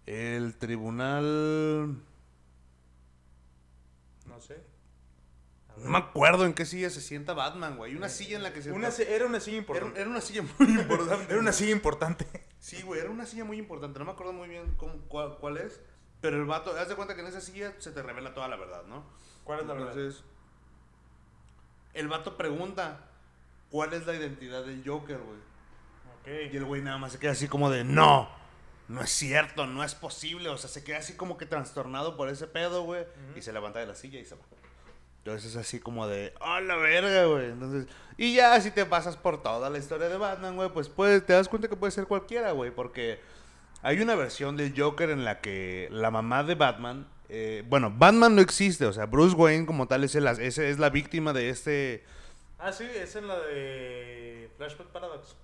El tribunal No sé. No me acuerdo en qué silla se sienta Batman, güey. Una silla en la que se Una era una silla importante. era una silla muy importante. Era una silla importante. Sí, güey, era una silla muy importante. No me acuerdo muy bien cómo, cuál, cuál es. Pero el vato, haz de cuenta que en esa silla se te revela toda la verdad, ¿no? ¿Cuál es la verdad? Entonces, el vato pregunta cuál es la identidad del Joker, güey. Y Ok. el güey nada más se queda así como de, no, no es cierto, no es posible. O sea, se queda así como que trastornado por ese pedo, güey. Y se levanta de la silla y se va. Entonces es así como de, ¡oh, la verga, güey! Entonces, y ya si te pasas por toda la historia de Batman, güey, pues, pues te das cuenta que puede ser cualquiera, güey. Porque hay una versión del Joker en la que la mamá de Batman, eh, bueno, Batman no existe, o sea, Bruce Wayne como tal es, el, ese es la víctima de este... Ah, sí, es en la de Flashpoint Paradox.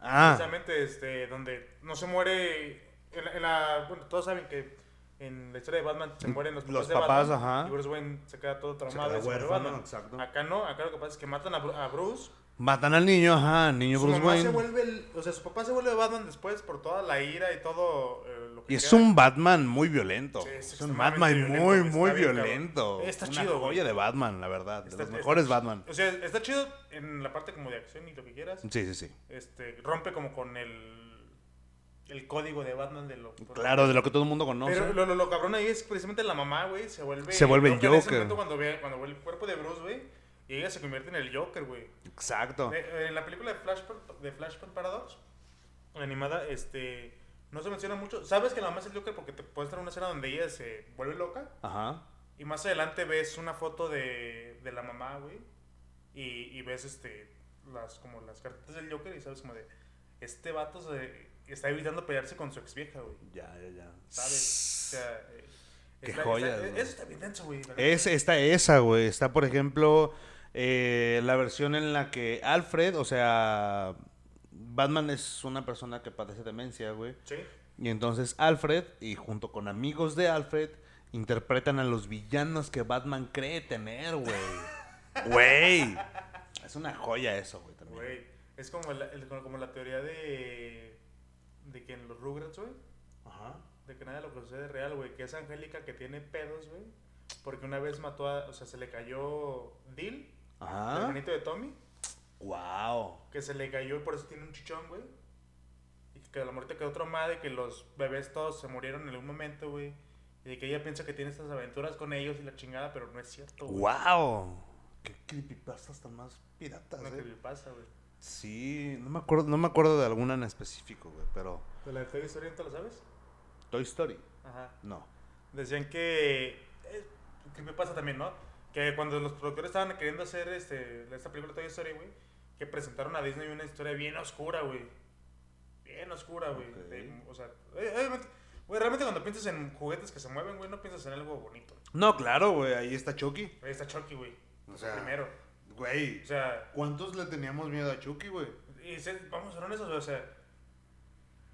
Ah, Precisamente, este, donde no se muere. En la, en la- bueno, todos saben que en la historia de Batman se mueren los papás, Los de papás, Batman, ajá. Y Bruce Wayne se queda todo traumado queda se muere huérfano, exacto. Acá no, acá lo que pasa es que matan a, a Bruce. Matan al niño, ajá, al niño Su Bruce mamá Wayne. se vuelve, el- o sea, su papá se vuelve Batman después por toda la ira y todo eh, lo que Y es queda. un Batman muy violento. Sí, es es un Batman violento, muy, está muy bien, violento. Está Una chido, güey. joya de Batman, la verdad. De Está- los está- mejores Batman. O sea, está chido en la parte como de acción y lo que quieras. Sí, sí, sí. Este, rompe como con el el código de Batman de lo Claro, de lo que todo el mundo conoce. Pero lo, lo, lo cabrón ahí es precisamente la mamá, güey, se vuelve... Se vuelve loca en ese Joker. momento cuando ve, cuando ve el cuerpo de Bruce, güey, y ella se convierte en el Joker, güey. Exacto. En la película de Flashpoint, de Flashpoint Paradox, animada, este, no se menciona mucho. Sabes que la mamá es el Joker porque te puedes traer una escena donde ella se vuelve loca Ajá. y más adelante ves una foto de, de la mamá, güey, y, y ves, este, las, como las cartas del Joker y sabes como de, este vato se, está evitando pelearse con su ex vieja, güey. Ya, ya, ya. ¿Sabes? O sea, eh, Qué está- joya, está- güey. eso está bien denso, güey. Es, está esa, güey. Está, por ejemplo, eh, la versión en la que Alfred, o sea, Batman es una persona que padece demencia, güey. Sí. Y entonces Alfred, y junto con amigos de Alfred, interpretan a los villanos que Batman cree tener, güey. Güey. Es una joya eso, güey, también. Güey, es como la, el- como la teoría de, de que en los Rugrats, güey, Ajá. de que nada de lo que sucede es real, güey, que es Angélica que tiene pedos, güey, porque una vez mató a, o sea, se le cayó Dill, el Ajá. hermanito de Tommy, Wow. que se le cayó y por eso tiene un chichón, güey, y que la muerte quedó traumada de que los bebés todos se murieron en algún momento, güey, y de que ella piensa que tiene estas aventuras con ellos y la chingada, pero no es cierto, güey. Wow. Qué creepypastas tan más piratas, No eh. pasa, güey. Sí, no me acuerdo, no me acuerdo de alguna en específico, güey, pero ¿De la de Toy Story no te lo sabes? Toy Story. Ajá. No. Decían que. Eh, que me pasa también, ¿no? Que cuando los productores estaban queriendo hacer este, esta película Toy Story, güey, que presentaron a Disney una historia bien oscura, güey. Bien oscura, güey. O sea, eh, obviamente. Güey, realmente cuando piensas en juguetes que se mueven, güey, no piensas en algo bonito. No, claro, güey, ahí está Chucky. Ahí está Chucky, güey. O sea, Primero. Güey, O sea, ¿cuántos le teníamos miedo a Chucky, güey? y se- vamos a ser honestos, o sea.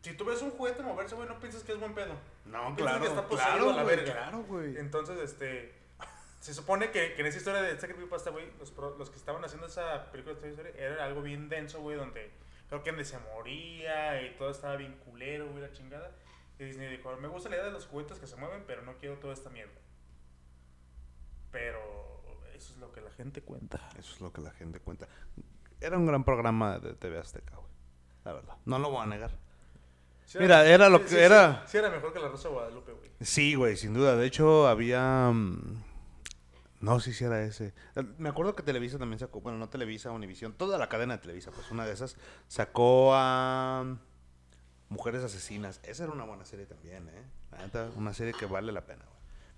Si tú ves un juguete moverse, güey, no piensas que es buen pedo. No, claro, que está poseído claro, a la güey, verga. claro, güey. Entonces, este. Se supone que, que en esa historia de esta creepypasta, güey, los, los que estaban haciendo esa película de Toy Story era algo bien denso, güey, donde creo que Andy se moría y todo estaba bien culero, güey, la chingada. Y Disney dijo: Me gusta la idea de los juguetes que se mueven, pero no quiero toda esta mierda. Pero eso es lo que la gente cuenta. Eso es lo que la gente cuenta. Era un gran programa de TV Azteca, güey. La verdad. No lo voy a negar. Sí Mira, era lo que era. Sí, era mejor que la Rosa de Guadalupe, güey. Sí, güey, sin duda. De hecho, había. mm, No sé si era ese. Me acuerdo que Televisa también sacó. Bueno, no Televisa, Univisión. Toda la cadena de Televisa, pues una de esas. Sacó a. mm, Mujeres Asesinas. Esa era una buena serie también, ¿eh? Una serie que vale la pena, güey.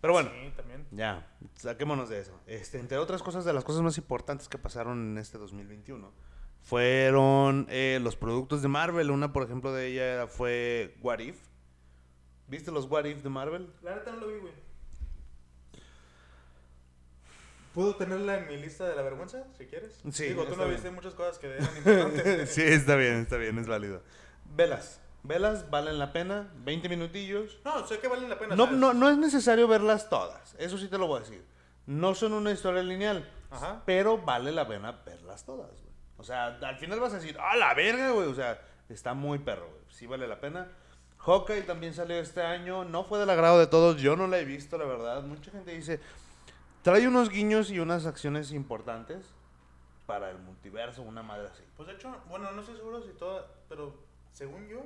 Pero bueno. Sí, también. Ya, saquémonos de eso. Este, entre otras cosas, de las cosas más importantes que pasaron en este 2021 fueron eh, los productos de Marvel. Una, por ejemplo, de ella fue What If. ¿Viste los What If de Marvel? La neta no lo vi, güey. ¿Puedo tenerla en mi lista de la vergüenza, si quieres? Sí, Digo, tú no bien. viste muchas cosas que eran importantes. sí, está bien, está bien, es válido. Velas. Velas valen la pena, 20 minutillos. No, sé que valen la pena. No, no, no es necesario verlas todas, eso sí te lo voy a decir. No son una historia lineal, Ajá. pero vale la pena verlas todas, güey. O sea, al final vas a decir, ¡ah, la verga, güey! O sea, está muy perro, güey. Sí vale la pena. Hawkeye también salió este año, no fue del agrado de todos, yo no la he visto, la verdad. Mucha gente dice, trae unos guiños y unas acciones importantes para el multiverso, una madre así. Pues de hecho, bueno, no estoy seguro si toda, pero según yo,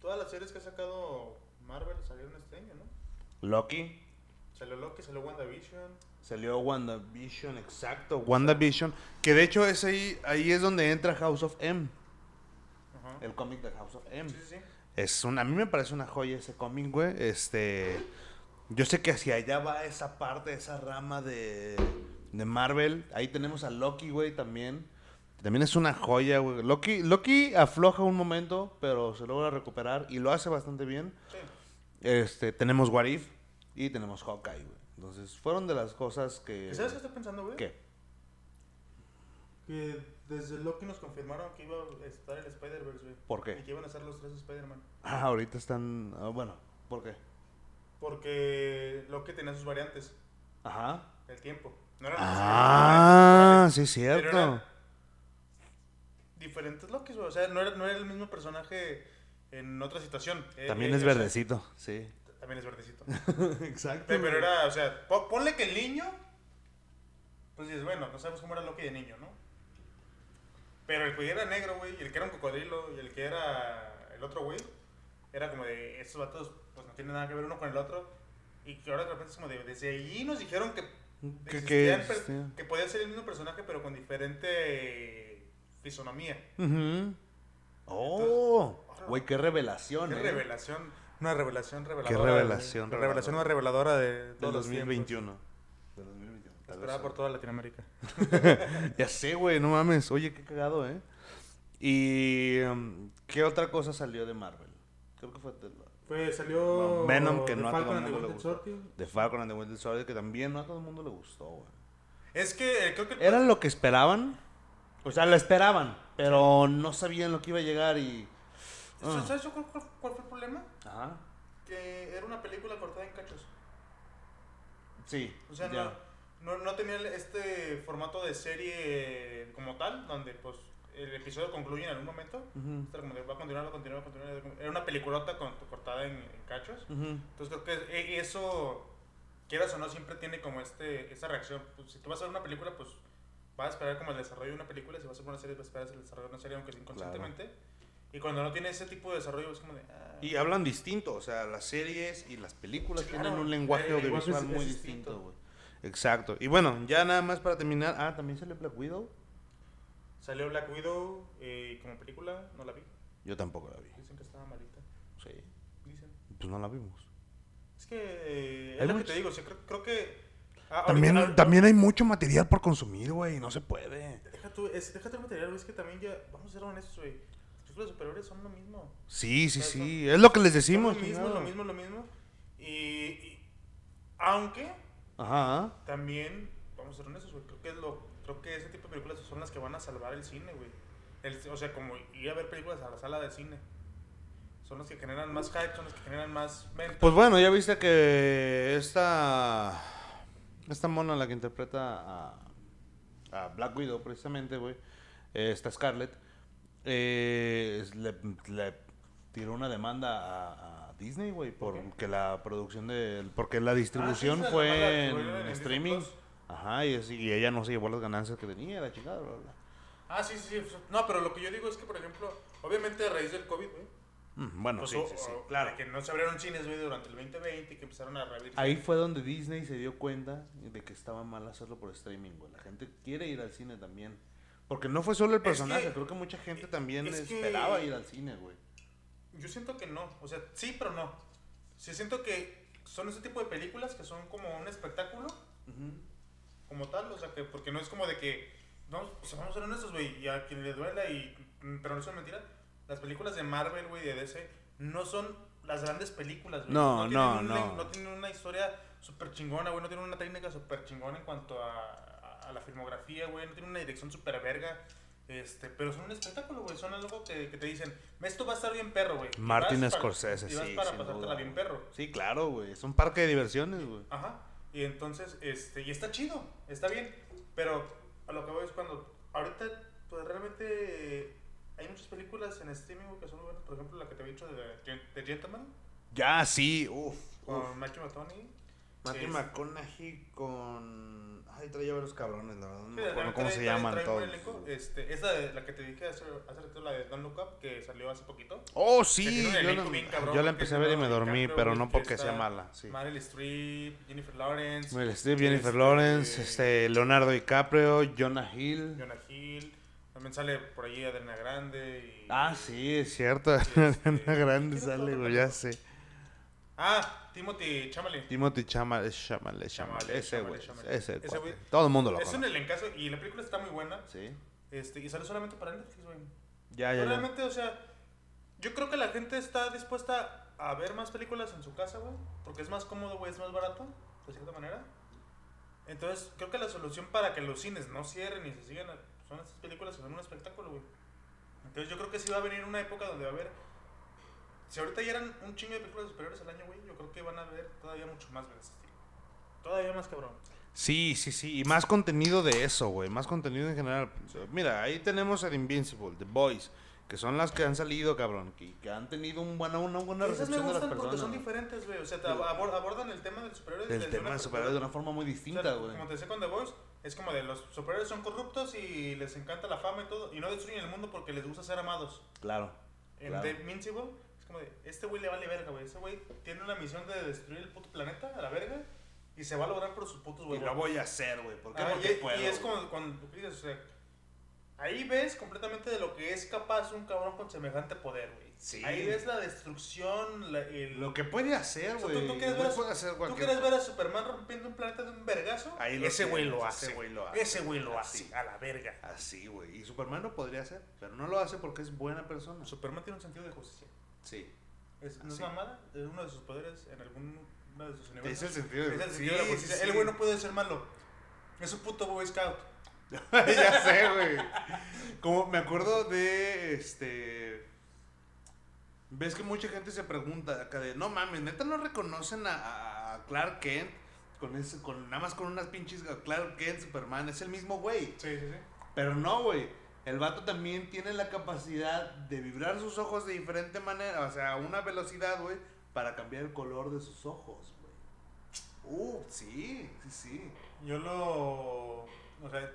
todas las series que ha sacado Marvel salieron este año, ¿no? Loki, Salió Loki, salió WandaVision. Salió WandaVision, exacto. WandaVision, que de hecho es ahí, ahí es donde entra House of M, Ajá. el cómic de House of M. Sí, sí, sí. Es una, a mí me parece una joya ese cómic, güey. Este, yo sé que hacia allá va esa parte, esa rama de, de Marvel. Ahí tenemos a Loki, güey, también. También es una joya, güey. Loki, Loki afloja un momento, pero se logra recuperar y lo hace bastante bien. Sí. Este, tenemos What If y tenemos Hawkeye, güey. Entonces, fueron de las cosas que... ¿Y ¿Sabes qué estoy pensando, güey? ¿Qué? Que desde Loki nos confirmaron que iba a estar el Spider-Verse, güey. ¿Por qué? Y que iban a ser los tres Spider-Man. Ah, ahorita están... ah, bueno, ¿por qué? Porque Loki tenía sus variantes Ajá. del tiempo. No eran Ah, sí, iguales, pero cierto. Diferentes Lokis, güey. O sea, no era, no era el mismo personaje en otra situación. Eh, También eh, es o sea, verdecito, sí. también es verdecito. Exacto. Pero pero era, o sea, po- ponle que el niño. Pues dices, bueno, no sabemos cómo era Loki de niño, ¿no? Pero el que era negro, güey, y el que era un cocodrilo, y el que era el otro, güey, era como de, estos vatos, pues no tienen nada que ver uno con el otro. Y que ahora de repente es como de, desde allí nos dijeron que, Que- que que podía ser el mismo personaje, pero con diferente fisonomía. Oh, güey, qué revelación, Qué eh. revelación, una revelación reveladora. Qué de- revelación la revelación más reveladora de los 2021. Del 2021. tal vez Esperada por toda Latinoamérica. Ya sé, güey, no mames. Oye, qué cagado, ¿eh? ¿Y um, qué otra cosa salió de Marvel? Creo que fue de, Pues salió. Venom, que no a todo el mundo le gustó. De Falcon and the Winter Soldier, que también no a todo el mundo le gustó, güey. Es que eh, creo que. ¿Era lo que esperaban? O sea, lo esperaban, pero no sabían lo que iba a llegar y... Ah. ¿Sabes yo cuál, cuál- fue el problema? Ajá. Que era una película cortada en cachos. Sí, O sea, no, no, no tenía este formato de serie como tal, donde pues el episodio concluye en algún momento. Ujú, Era como de, va a continuar, va a continuar, va a continuar. Era una peliculota con- cortada en, en cachos. ujú. Entonces creo que e- eso, quieras o no, siempre tiene como este, esta reacción. Pues, si tú vas a ver una película, pues vas a esperar como el desarrollo de una película. Si vas a ver una serie, vas a esperar el desarrollo de una serie, aunque sea inconscientemente. Y cuando no tiene ese tipo de desarrollo, es como de... ah, Y hablan distinto, o sea, las series y las películas Claro, tienen un lenguaje audiovisual muy distinto, güey. Exacto. Y bueno, ya nada más para terminar. Ah, también sale Black Widow. Salió Black Widow eh, como película, no la vi. Yo tampoco la vi. Dicen que estaba malita. Sí. Dicen. Pues no la vimos. Es que eh, es lo que muchos- te digo, o sea, creo, creo que... ah, También, ahorita- también hay mucho material por consumir, güey. No se puede. Deja tú, es, déjate el material, güey, es que también ya, vamos a ser honestos, güey. Los películas superiores son lo mismo. Sí, sí, O sea, sí. Es lo que les decimos. lo mismo, lo mismo, lo mismo. Y, y- aunque Ajá. también, vamos a ser honestos, güey, creo que es lo, creo que ese tipo de películas son las que van a salvar el cine, güey. El- o sea, como ir a ver películas a la sala de cine. Son las que generan más hype, son las que generan más ventas. Pues bueno, ya viste que esta. Esta mona, la que interpreta a, a Black Widow, precisamente, güey. eh, Esta Scarlett. eh, le, le tiró una demanda a, a Disney, güey. Porque la producción de. Porque la distribución sí, la fue en, streaming. Plus. Ajá, y, así- y ella no se llevó las ganancias que tenía, la chingada, bla, bla. Ah, sí, sí, sí. No, pero lo que yo digo es que, por ejemplo, obviamente a raíz del COVID, güey. Mm, bueno, pues, sí, o- sí, sí, o- claro. Que no se abrieron cines, güey, durante el 2020 y que empezaron a reabrir. Ahí fue donde Disney se dio cuenta de que estaba mal hacerlo por streaming, güey. La gente quiere ir al cine también. Porque no fue solo el Es personaje, que- creo que mucha gente también es que- esperaba ir al cine, güey. Yo siento que no, o sea, sí, pero no. Sí siento que son ese tipo de películas que son como un espectáculo, como tal, o sea, que porque no es como de que, no, pues vamos a ser honestos, güey, y a quien le duela, y, mm, pero no es mentira, las películas de Marvel, güey, de DC, no son las grandes películas, güey. No, tienen no, un- no. No tienen una historia súper chingona, güey, no tienen una técnica súper chingona en cuanto a, a- a la filmografía, güey, no tienen una dirección súper verga. Este, pero son un espectáculo, güey. Son algo que, que te dicen, esto va a estar bien perro, güey. Martin Scorsese, y vas sí, para sin pasártela duda, bien perro. Sí, claro, güey. Es un parque de diversiones, güey. Ajá. Y entonces, este, y está chido, está bien. Pero a lo que voy es cuando, ahorita, pues realmente hay muchas películas en streaming que son muy buenas. Por ejemplo, la que te había dicho de The, Gentleman, Ya, sí, uff. con Matthew McConaughey. Matthew Es- McConaughey con... Ay, traía varios cabrones, la verdad. No Sí, me acuerdo trae- cómo trae- se trae- llaman trae todos. elenco. Este, esa de la que te dije hace, hace rato, la de Don't Look Up, que salió hace poquito. Oh, sí. Yo la, cabrón, yo la empecé a ver y me dormí, pero no que porque sea mala. Sí. Meryl Streep, Jennifer Lawrence. Meryl Streep, Jennifer este, Lawrence, este, Leonardo DiCaprio, Jonah Hill. Jonah Hill. También sale por ahí Adriana Grande. Y, Ah, sí, es cierto. este, grande ¿quién sale, güey, ya sé. Ah, Timothy Chalamet. Timothy Chalamet, Chalamet, Chalamet, ese güey, ese güey. Todo el mundo lo Es un conoce. elencazo y la película está muy buena. Sí. Este, y sale solamente para Netflix, güey. Ya, ya. realmente, o sea, yo creo que la gente está dispuesta a ver más películas en su casa, güey. Porque es más cómodo, güey, es más barato, de cierta manera. Entonces, creo que la solución para que los cines no cierren y se sigan son estas películas que son un espectáculo, güey. Entonces, yo creo que sí va a venir una época donde va a haber. Si ahorita ya eran un chingo de películas superiores al año, güey, yo creo que van a haber todavía mucho más, de ese estilo. Todavía más cabrón. Sí, sí, sí. Y más contenido de eso, güey. Más contenido en general. Mira, ahí tenemos el Invincible, The Boys. Que son las que han salido, cabrón. Que, que han tenido un buena, una buena Esas me recepción de las gustan porque personas. son diferentes, güey. O sea, te abordan el tema del superhéroe. El tema una de superhéroes de una forma muy O sea, distinta, güey. como te decía con The Voice, es como de los superhéroes son corruptos y les encanta la fama y todo, y no destruyen el mundo porque les gusta ser amados. Claro. En Claro. The Invincible, es como de, este güey le vale verga, güey. Ese güey tiene una misión de destruir el puto planeta a la verga y se va a lograr por sus putos Y huevos. lo voy a hacer, güey. ¿Por qué? Ah, Porque y, puedo. y es como cuando dices, o sea, Ahí ves completamente de lo que es capaz un cabrón con semejante poder, güey. Sí. Ahí ves la destrucción, la- el... Lo que puede hacer, O sea, güey. ¿tú, tú quieres güey ver a, hacer ¿tú quieres ver a Superman rompiendo un planeta de un vergazo? Ahí ese güey lo ese hace. güey lo hace. Ese güey lo Así. hace, a la verga. Así, güey. Y Superman lo podría hacer, pero no lo hace porque es buena persona. Superman tiene un sentido de justicia. Sí. Es, no es mamada, es uno de sus poderes en algún uno de sus Es universos. el sentido de Es el sí, sentido de la justicia. sí, El güey no puede ser malo. Es un puto Boy Scout. ya sé, güey. Como me acuerdo de este. Ves que mucha gente se pregunta acá de, no mames, neta no reconocen a, a Clark Kent con ese, con nada más con unas pinches Clark Kent, Superman, es el mismo güey. Sí, sí, sí. Pero no, güey. El vato también tiene la capacidad de vibrar sus ojos de diferente manera, o sea, a una velocidad, güey, para cambiar el color de sus ojos, güey. Uh, sí, sí, sí. Yo lo. O sea,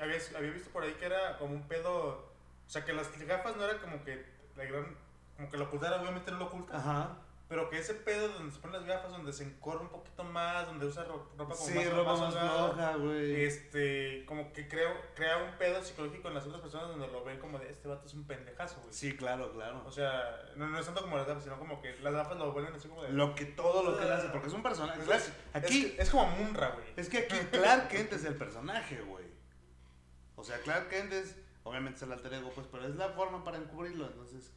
había, había visto por ahí que era como un pedo. O sea, que las gafas no era como que la gran. Como que lo ocultara, obviamente no lo oculta. Ajá. Pero que ese pedo donde se ponen las gafas, donde se encorre un poquito más, donde usa ro- ropa como Sí, más, ropa más floja, güey. Este, como que creo, crea un pedo psicológico en las otras personas donde lo ven como de este vato es un pendejazo, güey. Sí, claro, claro. O sea, no, no es tanto como las gafas, sino como que las gafas lo vuelven así como de. Lo que todo lo que él hace, porque es un personaje. Es, es, aquí, que- es como Munra, güey. es que aquí Clark Kent es el personaje, güey. O sea, Clark Kent es, obviamente es el alter ego, pues, pero es la forma para encubrirlo, entonces.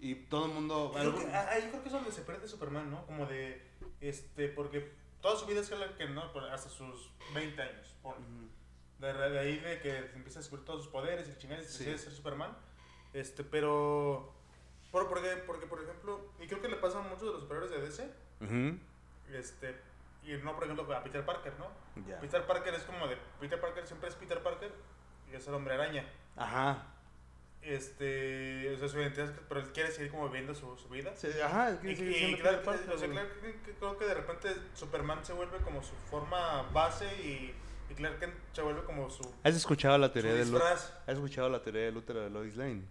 Y todo el mundo. Creo que- ah, Ahí creo que es donde se pierde Superman, ¿no? Como de. Este, porque toda su vida es Kent, ¿no? Por- Hasta sus 20 años, ponle. Ujú. De, de ahí de que empieza a descubrir todos sus poderes y chingadas y Sí. decide ser Superman. Este, pero. Por, porque, porque, por ejemplo, y creo que le pasa a muchos de los superhéroes de DC. Ujú. Este, y no, por ejemplo, a Peter Parker, ¿no? Ya. Peter Parker es como de. Peter Parker siempre es Peter Parker y es el hombre araña. Ajá. Este, o sea, su identidad, pero él quiere seguir como viviendo su, su vida. Sí, ajá, es que Y, y claro, o sea, claro que- creo que de repente Superman se vuelve como su forma base y, y Clark Kent se vuelve como su, ¿Has escuchado la teoría del disfraz. ¿Has escuchado la teoría del útero de Lois Lane?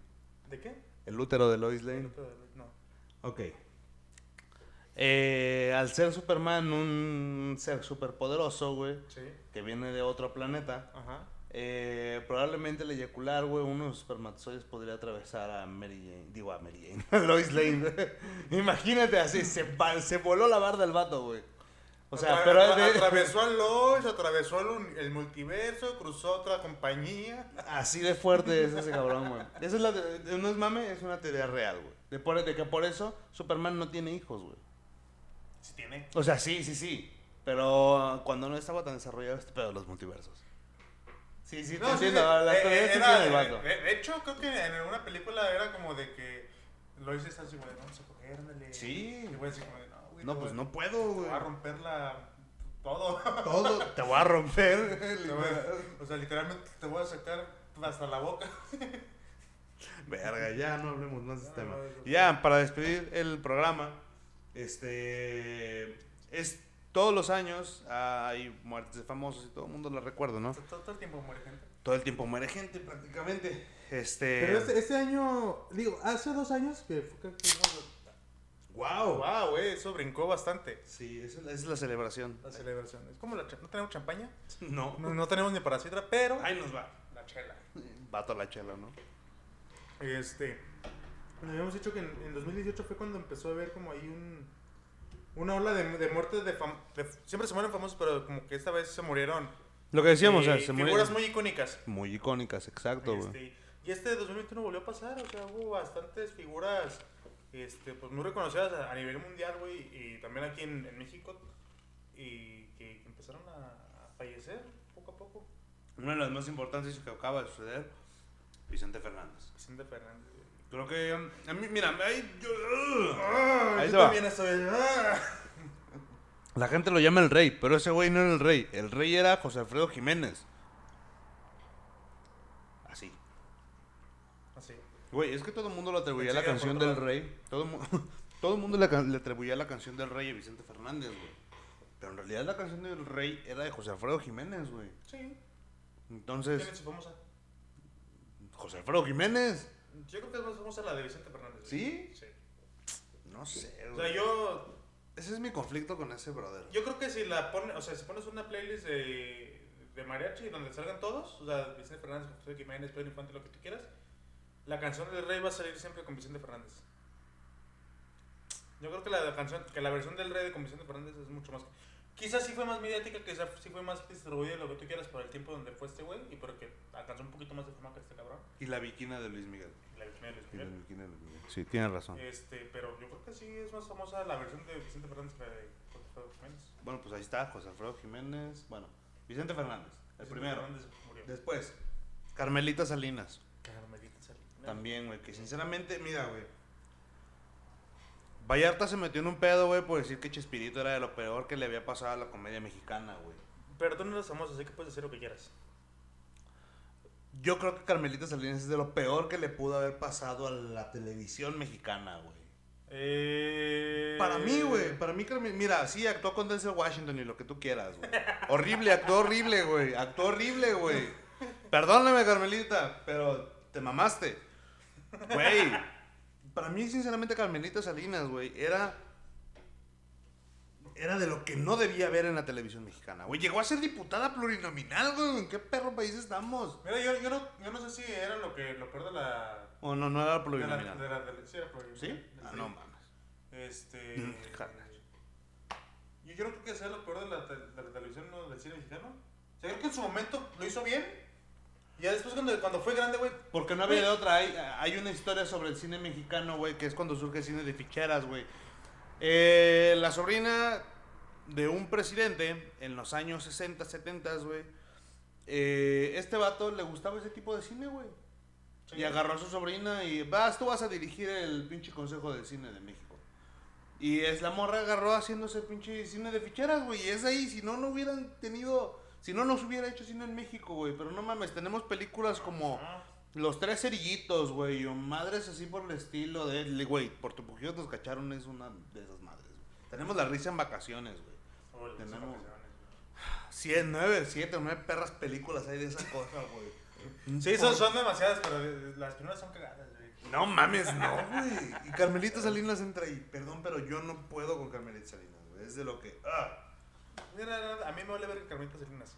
¿De qué? El útero de Lois Lane. No. Ok. Eh, al ser Superman un ser superpoderoso, güey, Sí. que viene de otro planeta, Ajá. Eh, probablemente el eyacular, güey, uno de los espermatozoides podría atravesar a Mary Jane, digo a Mary Jane, a Lois Lane. Imagínate así, se, se voló la barda el vato, güey. O sea, Atra- pero de- atravesó a Lois, atravesó el, el multiverso, cruzó otra compañía. así de fuerte es ese cabrón, güey. Esa es la, no es mame, es una teoría real, güey. De, por- de que por eso Superman no tiene hijos, güey. Sí tiene. O sea, sí, sí, sí. Pero cuando no estaba tan desarrollado este pedo de los multiversos. Sí, sí, No, entiendo. sí. La Eh, eh, era- vato. de, de hecho, creo que en alguna película era como de que Lois está así, güey, vamos a coger, ándale. Sí. Y güey así como de, no, güey. No, pues voy- no puedo, güey. voy a romper la... todo. Todo. Te voy a romper. O sea, literalmente te voy a sacar hasta la boca. Verga, ya no hablemos más de este tema. no, ya, para despedir el programa, este. Es todos los años hay muertes de famosos y todo el mundo lo recuerda, ¿no? Todo, todo el tiempo muere gente. Todo el tiempo muere gente prácticamente. Este. Pero este, este año, digo, hace dos años que fue ¡Wow! Wow, güey, eso brincó bastante. Sí, esa es la- esa es la celebración. La celebración. Es como la no tenemos champaña, No. no, no tenemos ni para sidra, pero Ahí nos va. la chela. Vato la chela, ¿no? Este, habíamos dicho que en, en 2018 fue cuando empezó a haber como ahí un una ola de, de muertes de, fam- de- siempre se mueren famosos, pero como que esta vez se murieron Lo que decíamos, eh, o sea, se figuras murieron. muy icónicas. Muy icónicas, exacto, güey. Este, y este 2021 volvió a pasar, o sea, hubo bastantes figuras este, pues muy reconocidas a, a nivel mundial, güey, y también aquí en, en México, y que, que empezaron a, a fallecer poco a poco. Una de las más importantes que acaba de suceder, Vicente Fernández. Vicente Fernández. Creo que um, a mí, mira, ahí, yo- Ah, Ahí yo se va. también estoy. ah. la gente lo llama el rey, pero ese güey no era el rey. El rey era José Alfredo Jiménez. Así. Así. Güey, es que todo el mundo le atribuía la canción del rey. Todo todo el mundo le, le atribuía la canción del rey a Vicente Fernández, güey. Pero en realidad la canción del rey era de José Alfredo Jiménez, güey. Sí. Entonces, ¿Quién es su famosa? José Alfredo Jiménez. Yo creo que es más famosa la de Vicente Fernández. ¿Sí? Sí. No sé, O güey. sea, yo Ese es mi conflicto con ese brother. Yo creo que si la pones, o sea, si pones una playlist de, de mariachi, donde salgan todos, o sea, Vicente Fernández, José Jiménez, Pedro Infante, lo que tú quieras, la canción del Rey va a salir siempre con Vicente Fernández. Yo creo que la canción, que la versión del Rey de con Vicente Fernández es mucho más. Quizás sí fue más mediática, quizás sí fue más distribuida, lo que tú quieras, por el tiempo donde fue este güey, y porque alcanzó un poquito más de fama que este cabrón. Y la viquina de Luis Miguel. La de Luis Y la Miguel. viquina de Luis Miguel. Sí, tienes razón. Este, pero yo creo que sí es más famosa la versión de Vicente Fernández que la de José Alfredo Jiménez. Bueno, pues ahí está, José Alfredo Jiménez. Bueno, Vicente Fernández, el Vicente primero. Fernández murió. Después, Carmelita Salinas. Carmelita Salinas. También, güey, que sinceramente, mira, güey. Vallarta se metió en un pedo, güey, por decir que Chespirito era de lo peor que le había pasado a la comedia mexicana, güey. Pero tú no eres famoso, así que puedes decir lo que quieras. Yo creo que Carmelita Salinas es de lo peor que le pudo haber pasado a la televisión mexicana, güey. Eh... Para mí, güey, para mí, Carmen, mira, sí, actuó con Denzel Washington y lo que tú quieras, güey. Horrible, actuó horrible, güey. Actuó horrible, güey. Perdóname, Carmelita, pero te mamaste. Güey, para mí, sinceramente, Carmelita Salinas, güey, era. Era de lo que no debía haber en la televisión mexicana, güey. Llegó a ser diputada plurinominal, güey. ¿En qué perro país estamos? Mira, yo, yo, no, yo no sé si era lo, que, lo peor de la... O no, no era De la, plurinominal. de la, de la- sí, era plurinominal. ¿Sí? Ah, no mames. Este... Mm, yo, yo no creo que sea lo peor de la, de televisión o del cine mexicano. O sea, creo que en su momento lo hizo bien. Y ya después cuando, cuando fue grande, güey... Porque no había de otra. Hay, hay una historia sobre el cine mexicano, güey, que es cuando surge el cine de ficheras, güey. Eh, la sobrina de un presidente en los años 60, 70, güey. eh, este vato le gustaba ese tipo de cine, güey. Sí. Y agarró a su sobrina y vas, tú vas a dirigir el pinche Consejo del Cine de México. Y es la morra agarró haciéndose pinche cine de ficheras, güey. Y es ahí, si no, no hubieran tenido. Si no, nos hubiera hecho cine en México, güey. Pero no mames, tenemos películas como Los Tres Cerillitos, güey. O madres así por el estilo de. Güey, por tu pujidos nos cacharon, es una de esas madres, güey. Tenemos la risa en vacaciones, güey. o el- Tenemos- vacaciones, güey. Cien, nueve, siete o nueve perras películas hay de esa cosa, güey. Sí, son, son demasiadas, pero las primeras son cagadas, güey. No mames, no, güey. Y Carmelita Salinas entra ahí. Perdón, pero yo no puedo con Carmelita Salinas, güey. Es de lo que. Ah. Mira, a mí me vale ver Carmelita Salinas.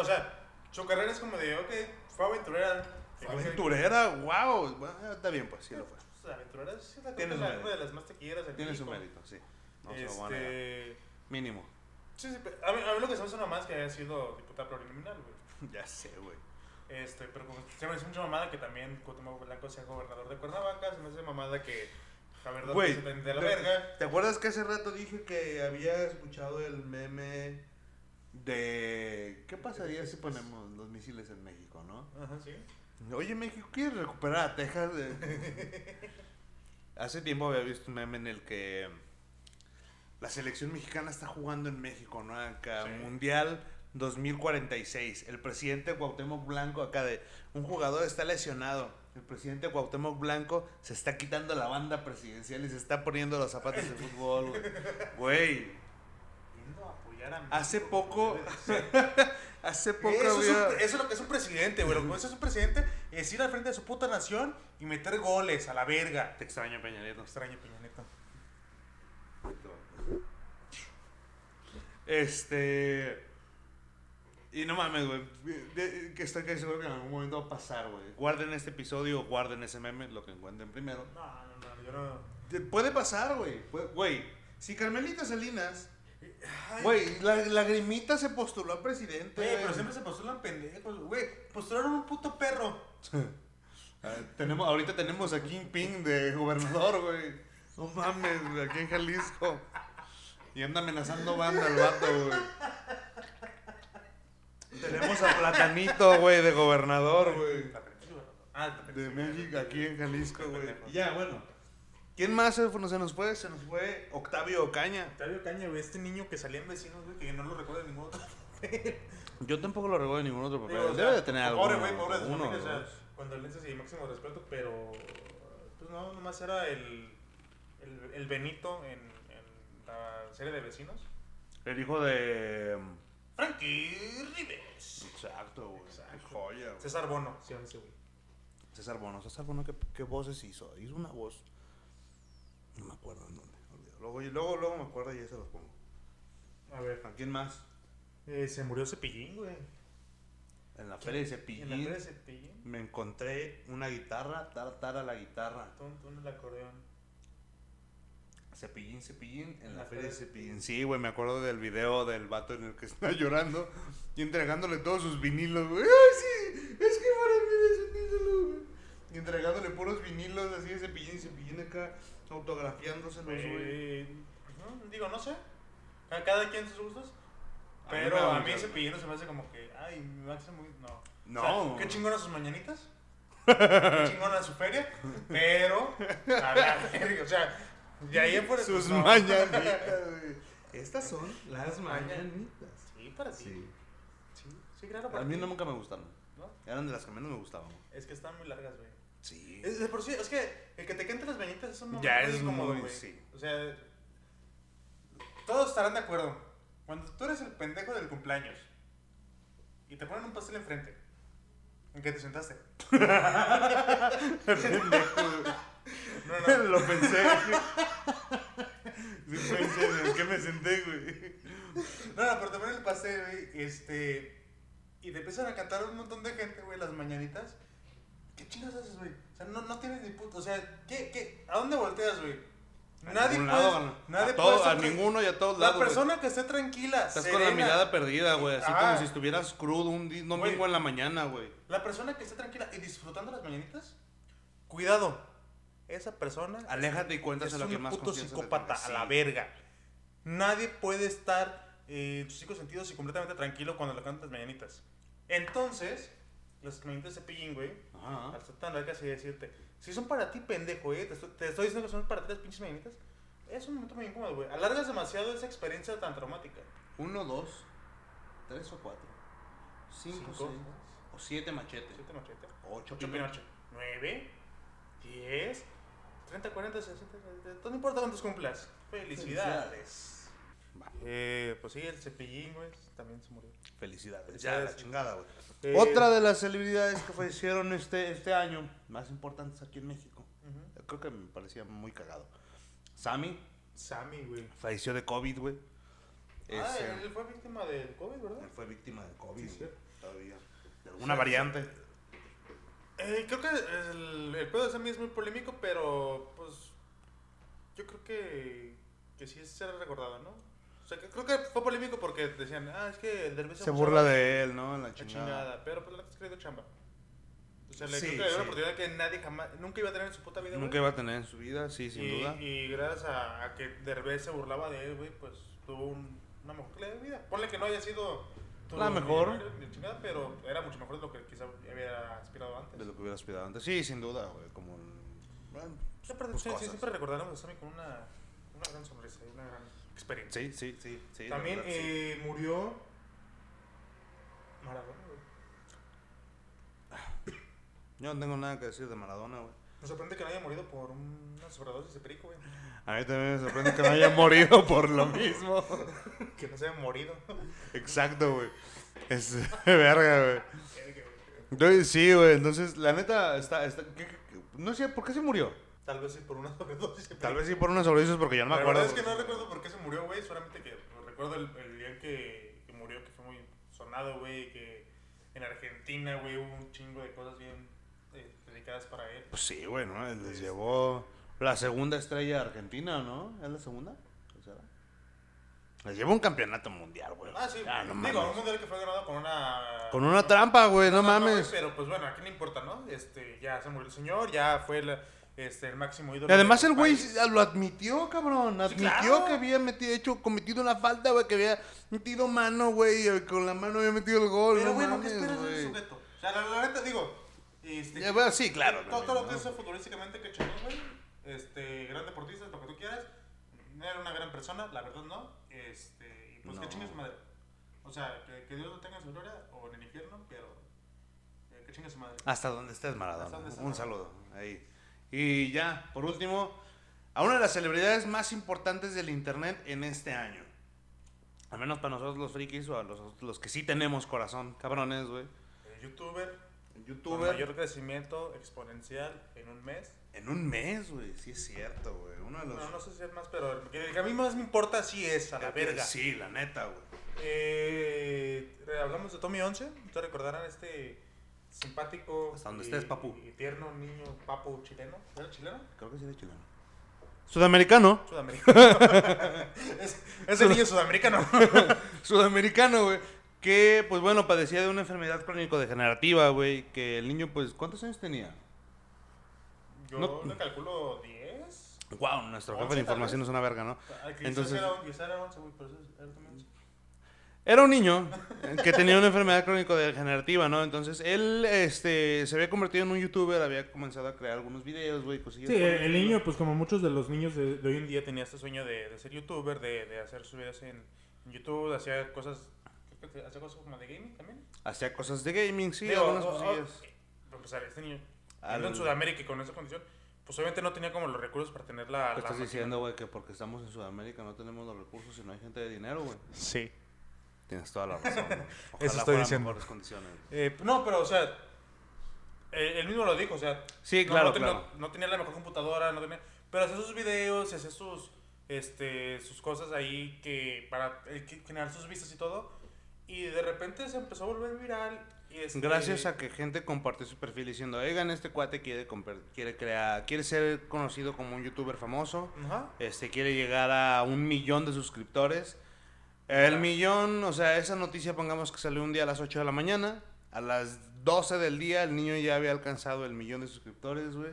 O sea, su carrera es como de, ok, fue aventurera. Aventurera, wow. Bueno, está bien, pues sí lo fue. pues, aventurera es la, Tiene su mérito. de las más tequilleras en Tiene su México. mérito, sí. No se lo voy a. Este... Mínimo. Sí, sí, pero a mí, a mí lo que se me hace una más que haya sido diputada plurinominal, güey. Ya sé, güey. Este, pero como se me hace mucha mamada que también Cuauhtémoc Blanco sea gobernador de Cuernavaca, se me hace mamada que Javier Güey, se de la ¿te- verga. ¿Te acuerdas que hace rato dije que había escuchado el meme de qué pasaría si ponemos los misiles en México, no? Ajá, sí. Oye, México, ¿quieres recuperar a Texas? Hace tiempo había visto un meme en el que la selección mexicana está jugando en México, ¿no? Acá, Sí. Mundial 2046. El presidente Cuauhtémoc Blanco, acá de un jugador está lesionado. El presidente Cuauhtémoc Blanco se está quitando la banda presidencial y se está poniendo los zapatos de fútbol, güey. Hace poco- hace poco Eso, es un- eso es lo que es un presidente, güey. Lo que es un presidente es ir al frente de su puta nación y meter goles a la verga. Te extraño, Peña Nieto. Extraño, Peña Nieto. Este. Y no mames, güey. Que estoy casi seguro que en algún momento va a pasar, güey. Guarden este episodio, guarden ese meme, lo que encuentren primero. No, no, no, yo no. Te- Puede pasar, güey. Güey, si Carmelita Salinas. Güey, la lagrimita se postuló a presidente. Güey, pero siempre se postulan pendejos, güey. Postularon un puto perro. Ah, tenemos, ahorita tenemos a Kingpin de gobernador, güey. No mames, güey, aquí en Jalisco. Y anda amenazando banda el vato, güey. Tenemos a Platanito, güey, de gobernador, güey. Ah. De México, aquí en Jalisco, güey. Ya, bueno. ¿Quién más se, fue- se nos fue? Se nos fue Octavio Ocaña. Octavio Caña, güey, este niño que salía en vecinos, güey, que no lo recuerdo de ningún otro. Yo tampoco lo recuerdo de ningún otro papel. Digo, o sea, Debe de tener algo. Pobre, güey, pobre de su uno, familia, o sea, condolencias y máximo respeto, pero. Pues no, nomás era el. El, el Benito en, en la serie de vecinos. El hijo de. Frankie Rives. Exacto, güey. Exacto. Joya, güey. César Bono, sí, ese güey. César Bono. César Bono, ¿qué, qué voces hizo? Hizo una voz. No me acuerdo en dónde. olvidado. Luego, luego, luego me acuerdo y ya se los pongo. A ver. ¿A quién más? Eh, se murió Cepillín, güey. En la feria de En la Cepillín feria de Cepillín. me encontré una guitarra, tartara la guitarra. En el acordeón. Cepillín, cepillín, en En la la feria de Cepillín. Sí, güey, me acuerdo del video del vato en el que está llorando y entregándole todos sus vinilos, güey. ¡Ay, sí! Es que para mí es un ídolo, güey. Y entregándole puros vinilos así de Cepillín y Cepillín acá autografiándoselos, güey. Eh, pues no, digo, no sé. Cada, cada quien sus gustos. A mí me Pero a mucha- mí ese pillino se me hace como que, ay, Max es muy. No. No. O sea, qué chingona sus mañanitas. qué chingona su feria. Pero, a la verga, o sea, de ahí en fuera. Sus no. mañanitas, güey. Estas son las mañanitas. Sí, para ti. Sí. Sí, sí, claro, para A mí ti. no, nunca me gustaron. ¿No? Eran de las que menos me gustaban. Es que están muy largas, güey. Sí. Es, de por sí, es que el que te canten las mañanitas es un momento Ya muy es incómodo, muy- sí. O sea, todos estarán de acuerdo. Cuando tú eres el pendejo del cumpleaños y te ponen un pastel enfrente, ¿en qué te sentaste? No, no. Lo pensé. Sí, pensé en qué me senté, güey. No, no, pero te ponen el pastel, güey, este... Y te empiezan a cantar un montón de gente, güey, las mañanitas. ¿Qué chingas haces, güey? O sea, no, no tienes ni puto... O sea, ¿qué, qué? ¿A dónde volteas, güey? Nadie puede... lado, nadie a, todo- puede a ninguno y a todos La lados. güey. persona que esté tranquila, Estás con la serena, mirada perdida, güey. Así Ajá. como si estuvieras crudo un domingo en la mañana, güey. La persona que esté tranquila y disfrutando las mañanitas, cuidado. Esa persona Aléjate y es cuéntaselo a un quien más puto confianza le psicópata, a la verga. Nadie puede estar eh, en sus cinco sentidos y completamente tranquilo cuando le cantan las mañanitas. Entonces, las mañanitas de cepillín, güey, Ajá. al ser tan largas y decirte, si son para ti, pendejo, eh, te estoy, te estoy diciendo que son para ti las pinches mañanitas, es un momento muy incómodo, güey. Alargas demasiado esa experiencia tan traumática. Uno, dos, tres o cuatro. Cinco, Cinco, seis. O siete machetes. siete machete. Ocho 8 pinocho. Pinocho. 9, 10, 30, 40, 60, 70. No importa cuántos cumplas. Felicidades. Va. Eh, pues sí, el cepillín, güey, también se murió. Felicidades. Ya, Felicidades. la chingada, güey. Eh, Otra de las celebridades que fallecieron este, este año, más importantes aquí en México. ujú. Creo que me parecía muy cagado. Sammy Sammy, güey. falleció de COVID, güey. Ah, Ese- él fue víctima del COVID, ¿verdad? Él fue víctima de COVID, Sí, todavía. De alguna variante. Eh, creo que el, el pedo de Sammy es muy polémico, pero pues yo creo que, que sí será recordado, ¿no? Sea, que creo que fue polémico porque decían, ah, es que el Derbez Se burla de él, ¿no? En la chingada. chingada. Pero pues la que dio chamba. O sea, le Sí, creo que le dio sí. una oportunidad que nadie jamás, nunca iba a tener en su puta vida, Nunca güey. iba a tener en su vida, sí, sin y, duda. Y gracias a, a que Derbez se burlaba de él, güey, pues tuvo un- una mejor calidad de vida. Ponle que no haya sido La mejor. ni chingada, pero era mucho mejor de lo que quizá había aspirado antes. De lo que hubiera aspirado antes. Sí, sin duda, güey. Como. bueno, Siempre, pues, sí, siempre recordaremos a Sammy con una, una gran sonrisa y una gran experiencia. Sí, sí, sí. También verdad, sí. eh, murió Maradona, güey. Yo no tengo nada que decir de Maradona, güey. Me sorprende que no haya morido por una sobredosis de perico, güey. A mí también me sorprende que no haya morido por lo mismo. Que no se haya morido. Exacto, güey. Es verga, güey. Sí, güey. Entonces, la neta, está. está ¿qué- qué- qué? no sé, ¿por qué se murió? Tal vez sí por una sobredosis Tal vez sí por unos sobredosis porque ya no me La acuerdo. verdad es que no recuerdo por qué se murió, güey. Solamente que recuerdo el, el día que, que murió, que fue muy sonado, güey. Que en Argentina, güey, hubo un chingo de cosas bien eh, dedicadas para él. Pues sí, güey, ¿no? Les llevó la segunda estrella de Argentina, ¿no? ¿Es la segunda? ¿O será? Les llevó un campeonato mundial, güey. Ah, sí. Ah, no Digo, mames. un mundial que fue ganado con una. Con una trampa, güey, no güey, mames. Pero pues bueno, ¿a quién le importa, no? Este, ya se murió el señor, ya fue el, este, el máximo ídolo. Y además el güey país. lo admitió, cabrón. Admitió claro. que había metido, hecho, cometido una falta, güey, que había metido mano, güey, con la mano había metido el gol. Pero no bueno, ¿qué esperas de ese sujeto? O sea, la, la neta, digo. Este, Ya, bueno, sí, claro. Todo, todo lo que hizo futbolísticamente que chingón, güey. Este, gran deportista, lo que tú quieras. No era una gran persona, la verdad no. Este, y pues No. que chingue su madre. O sea, que, que Dios lo tenga en su gloria o en el infierno, pero eh, que chingue su madre. Hasta donde estés, Maradona. Hasta donde estés, Un saludo. Ahí. Y ya, por último, a una de las celebridades más importantes del internet en este año. Al menos para nosotros los frikis o a los, los que sí tenemos corazón, cabrones, güey. Eh, youtuber, con Youtuber. mayor crecimiento exponencial en un mes. En un mes, güey. Sí es cierto, güey. Uno de los... No, no sé si es más, pero el que, a mí más me importa sí es, a la verga. Sí, la neta, güey. Eh, hablamos de Tommy 11. Ustedes recordarán este simpático. Hasta donde y- estés, papu. Y tierno niño papu chileno. ¿Era chileno? Creo que sí era chileno. Sudamericano. Sudamericano. es, ese niño sudamericano. Sudamericano, güey. Que, pues bueno, padecía de una enfermedad crónico-degenerativa, güey. Que el niño, pues, ¿cuántos años tenía? Yo No. le calculo 10. Wow, nuestro jefe de información es una verga, ¿no? Entonces- era, quizás era 11, güey, pero eso era también 11. Era un niño que tenía una enfermedad crónico-degenerativa, ¿no? Entonces, él, este, se había convertido en un youtuber, había comenzado a crear algunos videos, güey, cosillas. Sí, el, el niño, pues como muchos de los niños de, de hoy en día, tenía este sueño de, de ser youtuber, de, de hacer sus videos en, en YouTube, hacía cosas, hacía cosas como de gaming también. Hacía cosas de gaming, sí, Digo, algunas o- o- cosillas. Para empezar, este niño, Al- en Sudamérica y con esa condición, pues obviamente no tenía como los recursos para tener la... ¿Qué la estás máquina. diciendo, güey? Que porque estamos en Sudamérica no tenemos los recursos y no hay gente de dinero, güey. Sí. Tienes toda la razón. Ojalá estoy fueran diciendo. mejores condiciones. Eh, no, pero o sea, eh, él mismo lo dijo, o sea, Sí, no- claro, no, tenía, claro. no tenía la mejor computadora, no tenía, pero hacía sus videos y hacía sus, este, sus cosas ahí que para eh, que- generar sus vistas y todo, y de repente se empezó a volver viral. Y este, Gracias a que gente compartió su perfil diciendo, oigan, este cuate quiere, quiere crear, quiere ser conocido como un youtuber famoso, Ajá. este quiere llegar a un millón de suscriptores. El millón, o sea, esa noticia pongamos que salió un día a las 8 de la mañana, a las 12 del día el niño ya había alcanzado el millón de suscriptores, güey.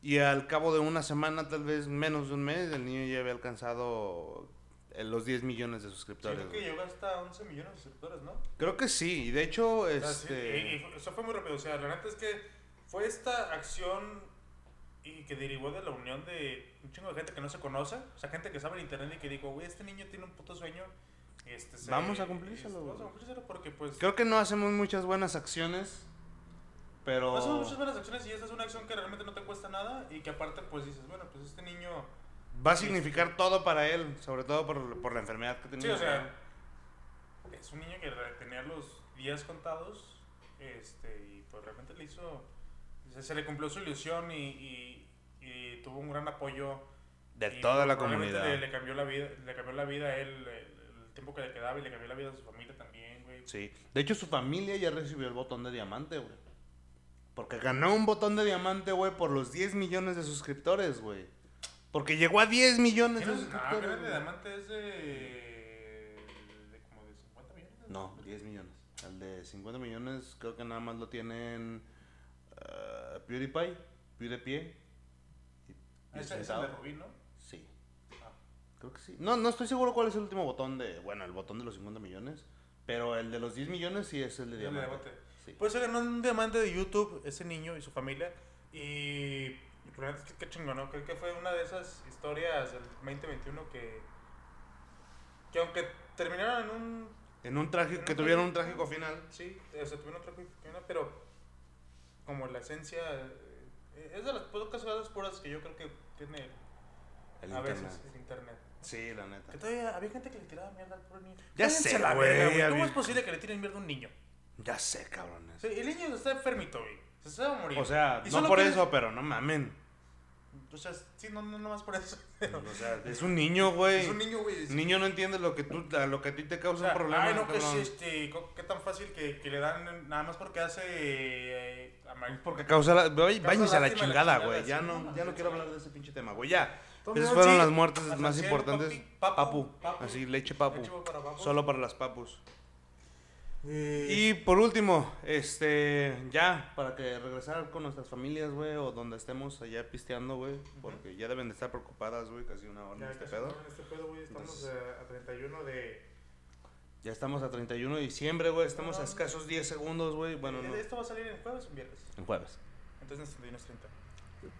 Y al cabo de una semana, tal vez menos de un mes, el niño ya había alcanzado eh, los 10 millones de Sí, suscriptores. creo que llegó hasta 11 millones de suscriptores, ¿no? Creo que sí, y de hecho, O sea, sí, este... y, eso fue muy rápido. O sea, la neta es que fue esta acción y que derivó de la unión de un chingo de gente que no se conoce. O sea, gente que sabe en internet y que dijo, güey, este niño tiene un puto sueño. Este, se- Vamos a cumplírselo, este, Vamos a cumplírselo porque, pues. Creo que no hacemos muchas buenas acciones, pero... Hacemos muchas buenas acciones y esta es una acción que realmente no te cuesta nada y que aparte, pues dices, bueno, pues este niño. Va a significar todo para él, sobre todo por, por la enfermedad que tenía. Sí, o sea, es un niño que tenía los días contados este, y pues realmente le hizo. Se, se le cumplió su ilusión y, y- y tuvo un gran apoyo de toda la probablemente comunidad. Le, le cambió la vida, le cambió la vida a él el tiempo que le quedaba y le cambió la vida a su familia también, güey. Sí. De hecho, su familia ya recibió el botón de diamante, güey. Porque ganó un botón de diamante, güey, por los 10 millones de suscriptores, güey. Porque llegó a 10 millones de ¿Tienes- Ah, suscriptores. que de diamante es de, de como de 50 millones. No, 10 millones. El de 50 millones creo que nada más lo tienen eh, PewDiePie, PewDiePie. y- y Ah, Ese es el de Rubí, ¿no? Creo que sí. No, no estoy seguro cuál es el último botón de. Bueno, el botón de los 50 millones. Pero el de los 10 millones sí es el de diamante. diamante. Sí. Pues se ganó un diamante de YouTube, ese niño y su familia. Y, por que qué chingón, ¿no? Creo que fue una de esas historias del 2021 que. que aunque terminaron en un. En un trágico, En que un tuvieron un trágico- trágico final. Sí, o sea, tuvieron otra final, pero. como la esencia. eh, es de las pocas cosas puras que yo creo que tiene El a internet. veces el internet. Sí, la neta. Que todavía había gente que le tiraba mierda al pobre niño. Ya sé, la güey, verga, ¿Cómo había- es posible que le tiren mierda a un niño? Ya sé, cabrones. Sí, el niño está enfermito, güey. Se está a morir. O sea, Y no solo por eso, pero no mamen. O sea, sí, no, no, no más por eso. O sea, es un niño, güey. es un niño, güey. Niño no entiende lo que tú, a lo que a ti te O causa sea, un problema. ay, no, que este. co- Qué tan fácil que, que le dan nada más porque hace. Eh, Porque causa la... Váyanse a la lástima la chingada, chingada, güey. sí, Ya no, no, no, ya no sí, quiero hablar de ese pinche tema, güey. Ya. Esas fueron las muertes más importantes. papu. Así, leche papu. Solo para las papus. Eh, Y por último, este, ya, para que regresar con nuestras familias, güey, o donde estemos allá pisteando, güey, porque ya deben de estar preocupadas, güey, casi una hora ya en este pedo. en este pedo, güey. Estamos a 31 de. Ya estamos a 31 de diciembre, güey, estamos a escasos 10 segundos, güey, bueno, Eh, no, Esto va a salir en jueves o en viernes. en jueves. Entonces, 31 es 30.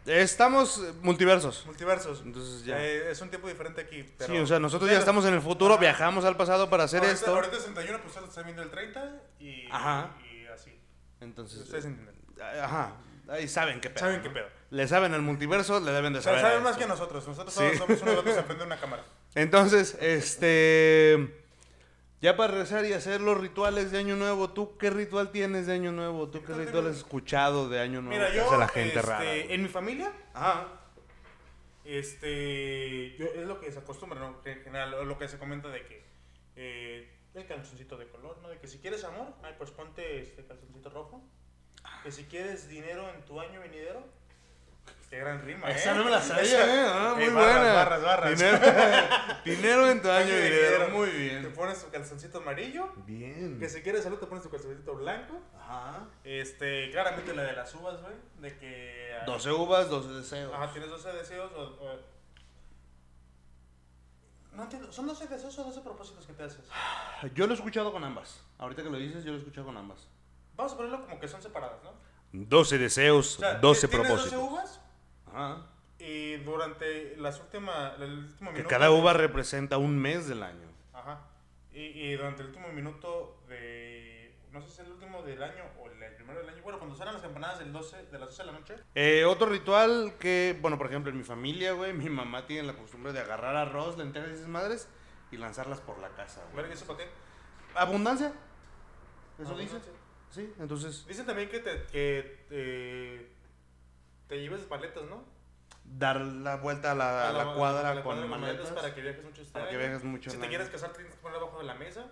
Estamos eh, multiversos, Multiversos. entonces ya. Eh, es un tiempo diferente aquí. Pero sí, o sea, nosotros ya estamos en el futuro, Ajá. viajamos al pasado para hacer ahorita, esto. Ahorita es 31, pues ustedes están viendo el 30 y, Ajá. y así. Entonces, Ustedes eh, entienden. ajá, ahí saben qué pedo. Saben qué pedo. Le saben el multiverso, le deben de O sea, saber. saben más esto. que nosotros. Nosotros Sí. somos unos vatos enfrente de una cámara. Entonces, este. Ya para regresar y hacer los rituales de Año Nuevo, ¿tú qué ritual tienes de Año Nuevo? ¿Tú qué Ritual has escuchado de Año Nuevo Mira, que yo, hace la gente este, rara? en mi familia, Ajá. este, yo, es lo que se acostumbra, ¿no? En general, lo que se comenta de que eh, el calzoncito de color, ¿no? De que si quieres amor, ay, pues ponte este calzoncito rojo. Que si quieres dinero en tu año venidero, qué gran rima, ¿eh? Esa no me la sabía, ¿eh? Ah, muy Eh, barras, buena. barras, barras. Dinero, dinero en tu año dinero. Muy Te bien. pones tu calzoncito amarillo. Bien. Que si quieres salud, te pones tu calzoncito blanco. Ajá. Este, claramente la de las uvas, güey. De que. ah, 12 uvas, 12 deseos. Ajá, tienes 12 deseos o. o- No entiendo, ¿son 12 deseos o 12 propósitos que te haces? Yo lo he escuchado con ambas. Ahorita que lo dices, yo lo he escuchado con ambas. Vamos a ponerlo como que son separadas, ¿no? 12 deseos, O sea, 12 tienes propósitos. 12 uvas Ajá. y durante las últimas, el último Que minuto. cada uva representa un mes del año. Ajá. Y, y durante el último minuto de. No sé si es el último del año o el, primero del año. Bueno, cuando suenan las campanadas del 12, de las 12 de la noche. Eh, otro ritual que, bueno, por ejemplo, en mi familia, güey, mi mamá tiene la costumbre de agarrar arroz, lentejas y esas madres y lanzarlas por la casa, güey. ¿Ver eso para qué? ¿Abundancia? ¿Eso dice? Sí, entonces, Dicen también que te, que te, te lleves paletas, ¿no? dar la vuelta a la, a la cuadra a la con cuadra maletas. para que viajes mucho para que año. viajes mucho Si te quieres casar, tienes que poner abajo de la mesa.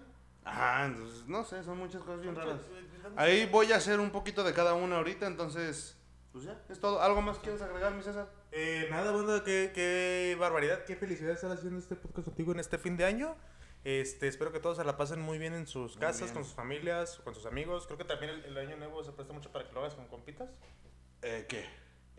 Ajá, entonces, no sé, son muchas cosas bien raras. Muchas- Ahí voy a hacer un poquito de cada una ahorita, entonces, pues ya, es todo. ¿Algo más quieres agregar, mi César? Eh, nada, banda, qué, qué barbaridad, qué felicidad estar haciendo este podcast contigo en este fin de año. Este, espero que todos se la pasen muy bien en sus casas, con sus familias, con sus amigos. Creo que también el, el año nuevo se presta mucho para que lo hagas con compitas. Eh, ¿Qué?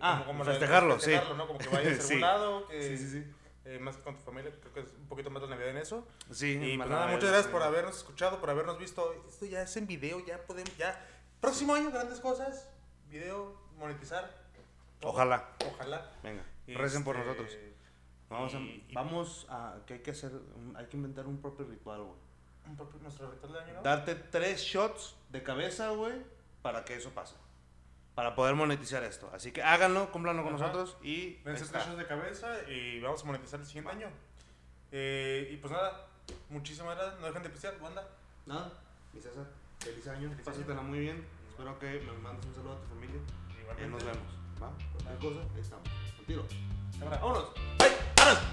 Como- Ah, como la- festejarlo, sí. festejarlo, ¿no? Como que vayas a Sí. lado, que, Sí, sí, sí. eh, más que con tu familia, creo que es un poquito más la Navidad en eso. Sí, Y pues nada, muchas gracias sí. por habernos escuchado, por habernos visto. Esto ya es en video, ya podemos, ya. Próximo año, grandes cosas. Video, monetizar. Ojalá. Ojalá. Venga, recen por Este, nosotros. Vamos a, y- y- vamos a, que hay que hacer, hay que inventar un propio ritual, güey. un propio- nuestro ritual de año, ¿no? Darte tres shots de cabeza, güey, para que eso pase. Para poder monetizar esto. Así que háganlo, cúmplanlo con Ajá. nosotros y está. tres de cabeza y vamos a monetizar el siguiente año. Eh, y pues nada, muchísimas gracias. No dejen de pistear, banda. Nada, mi César, feliz año, Feliz pásatela muy bien. Espero que me mandes un saludo a tu familia. Y nos vemos, ¿va? Cualquier cosa, ahí estamos. Contigo. Cámara. Vámonos. ¡Ay! ¡Vámonos!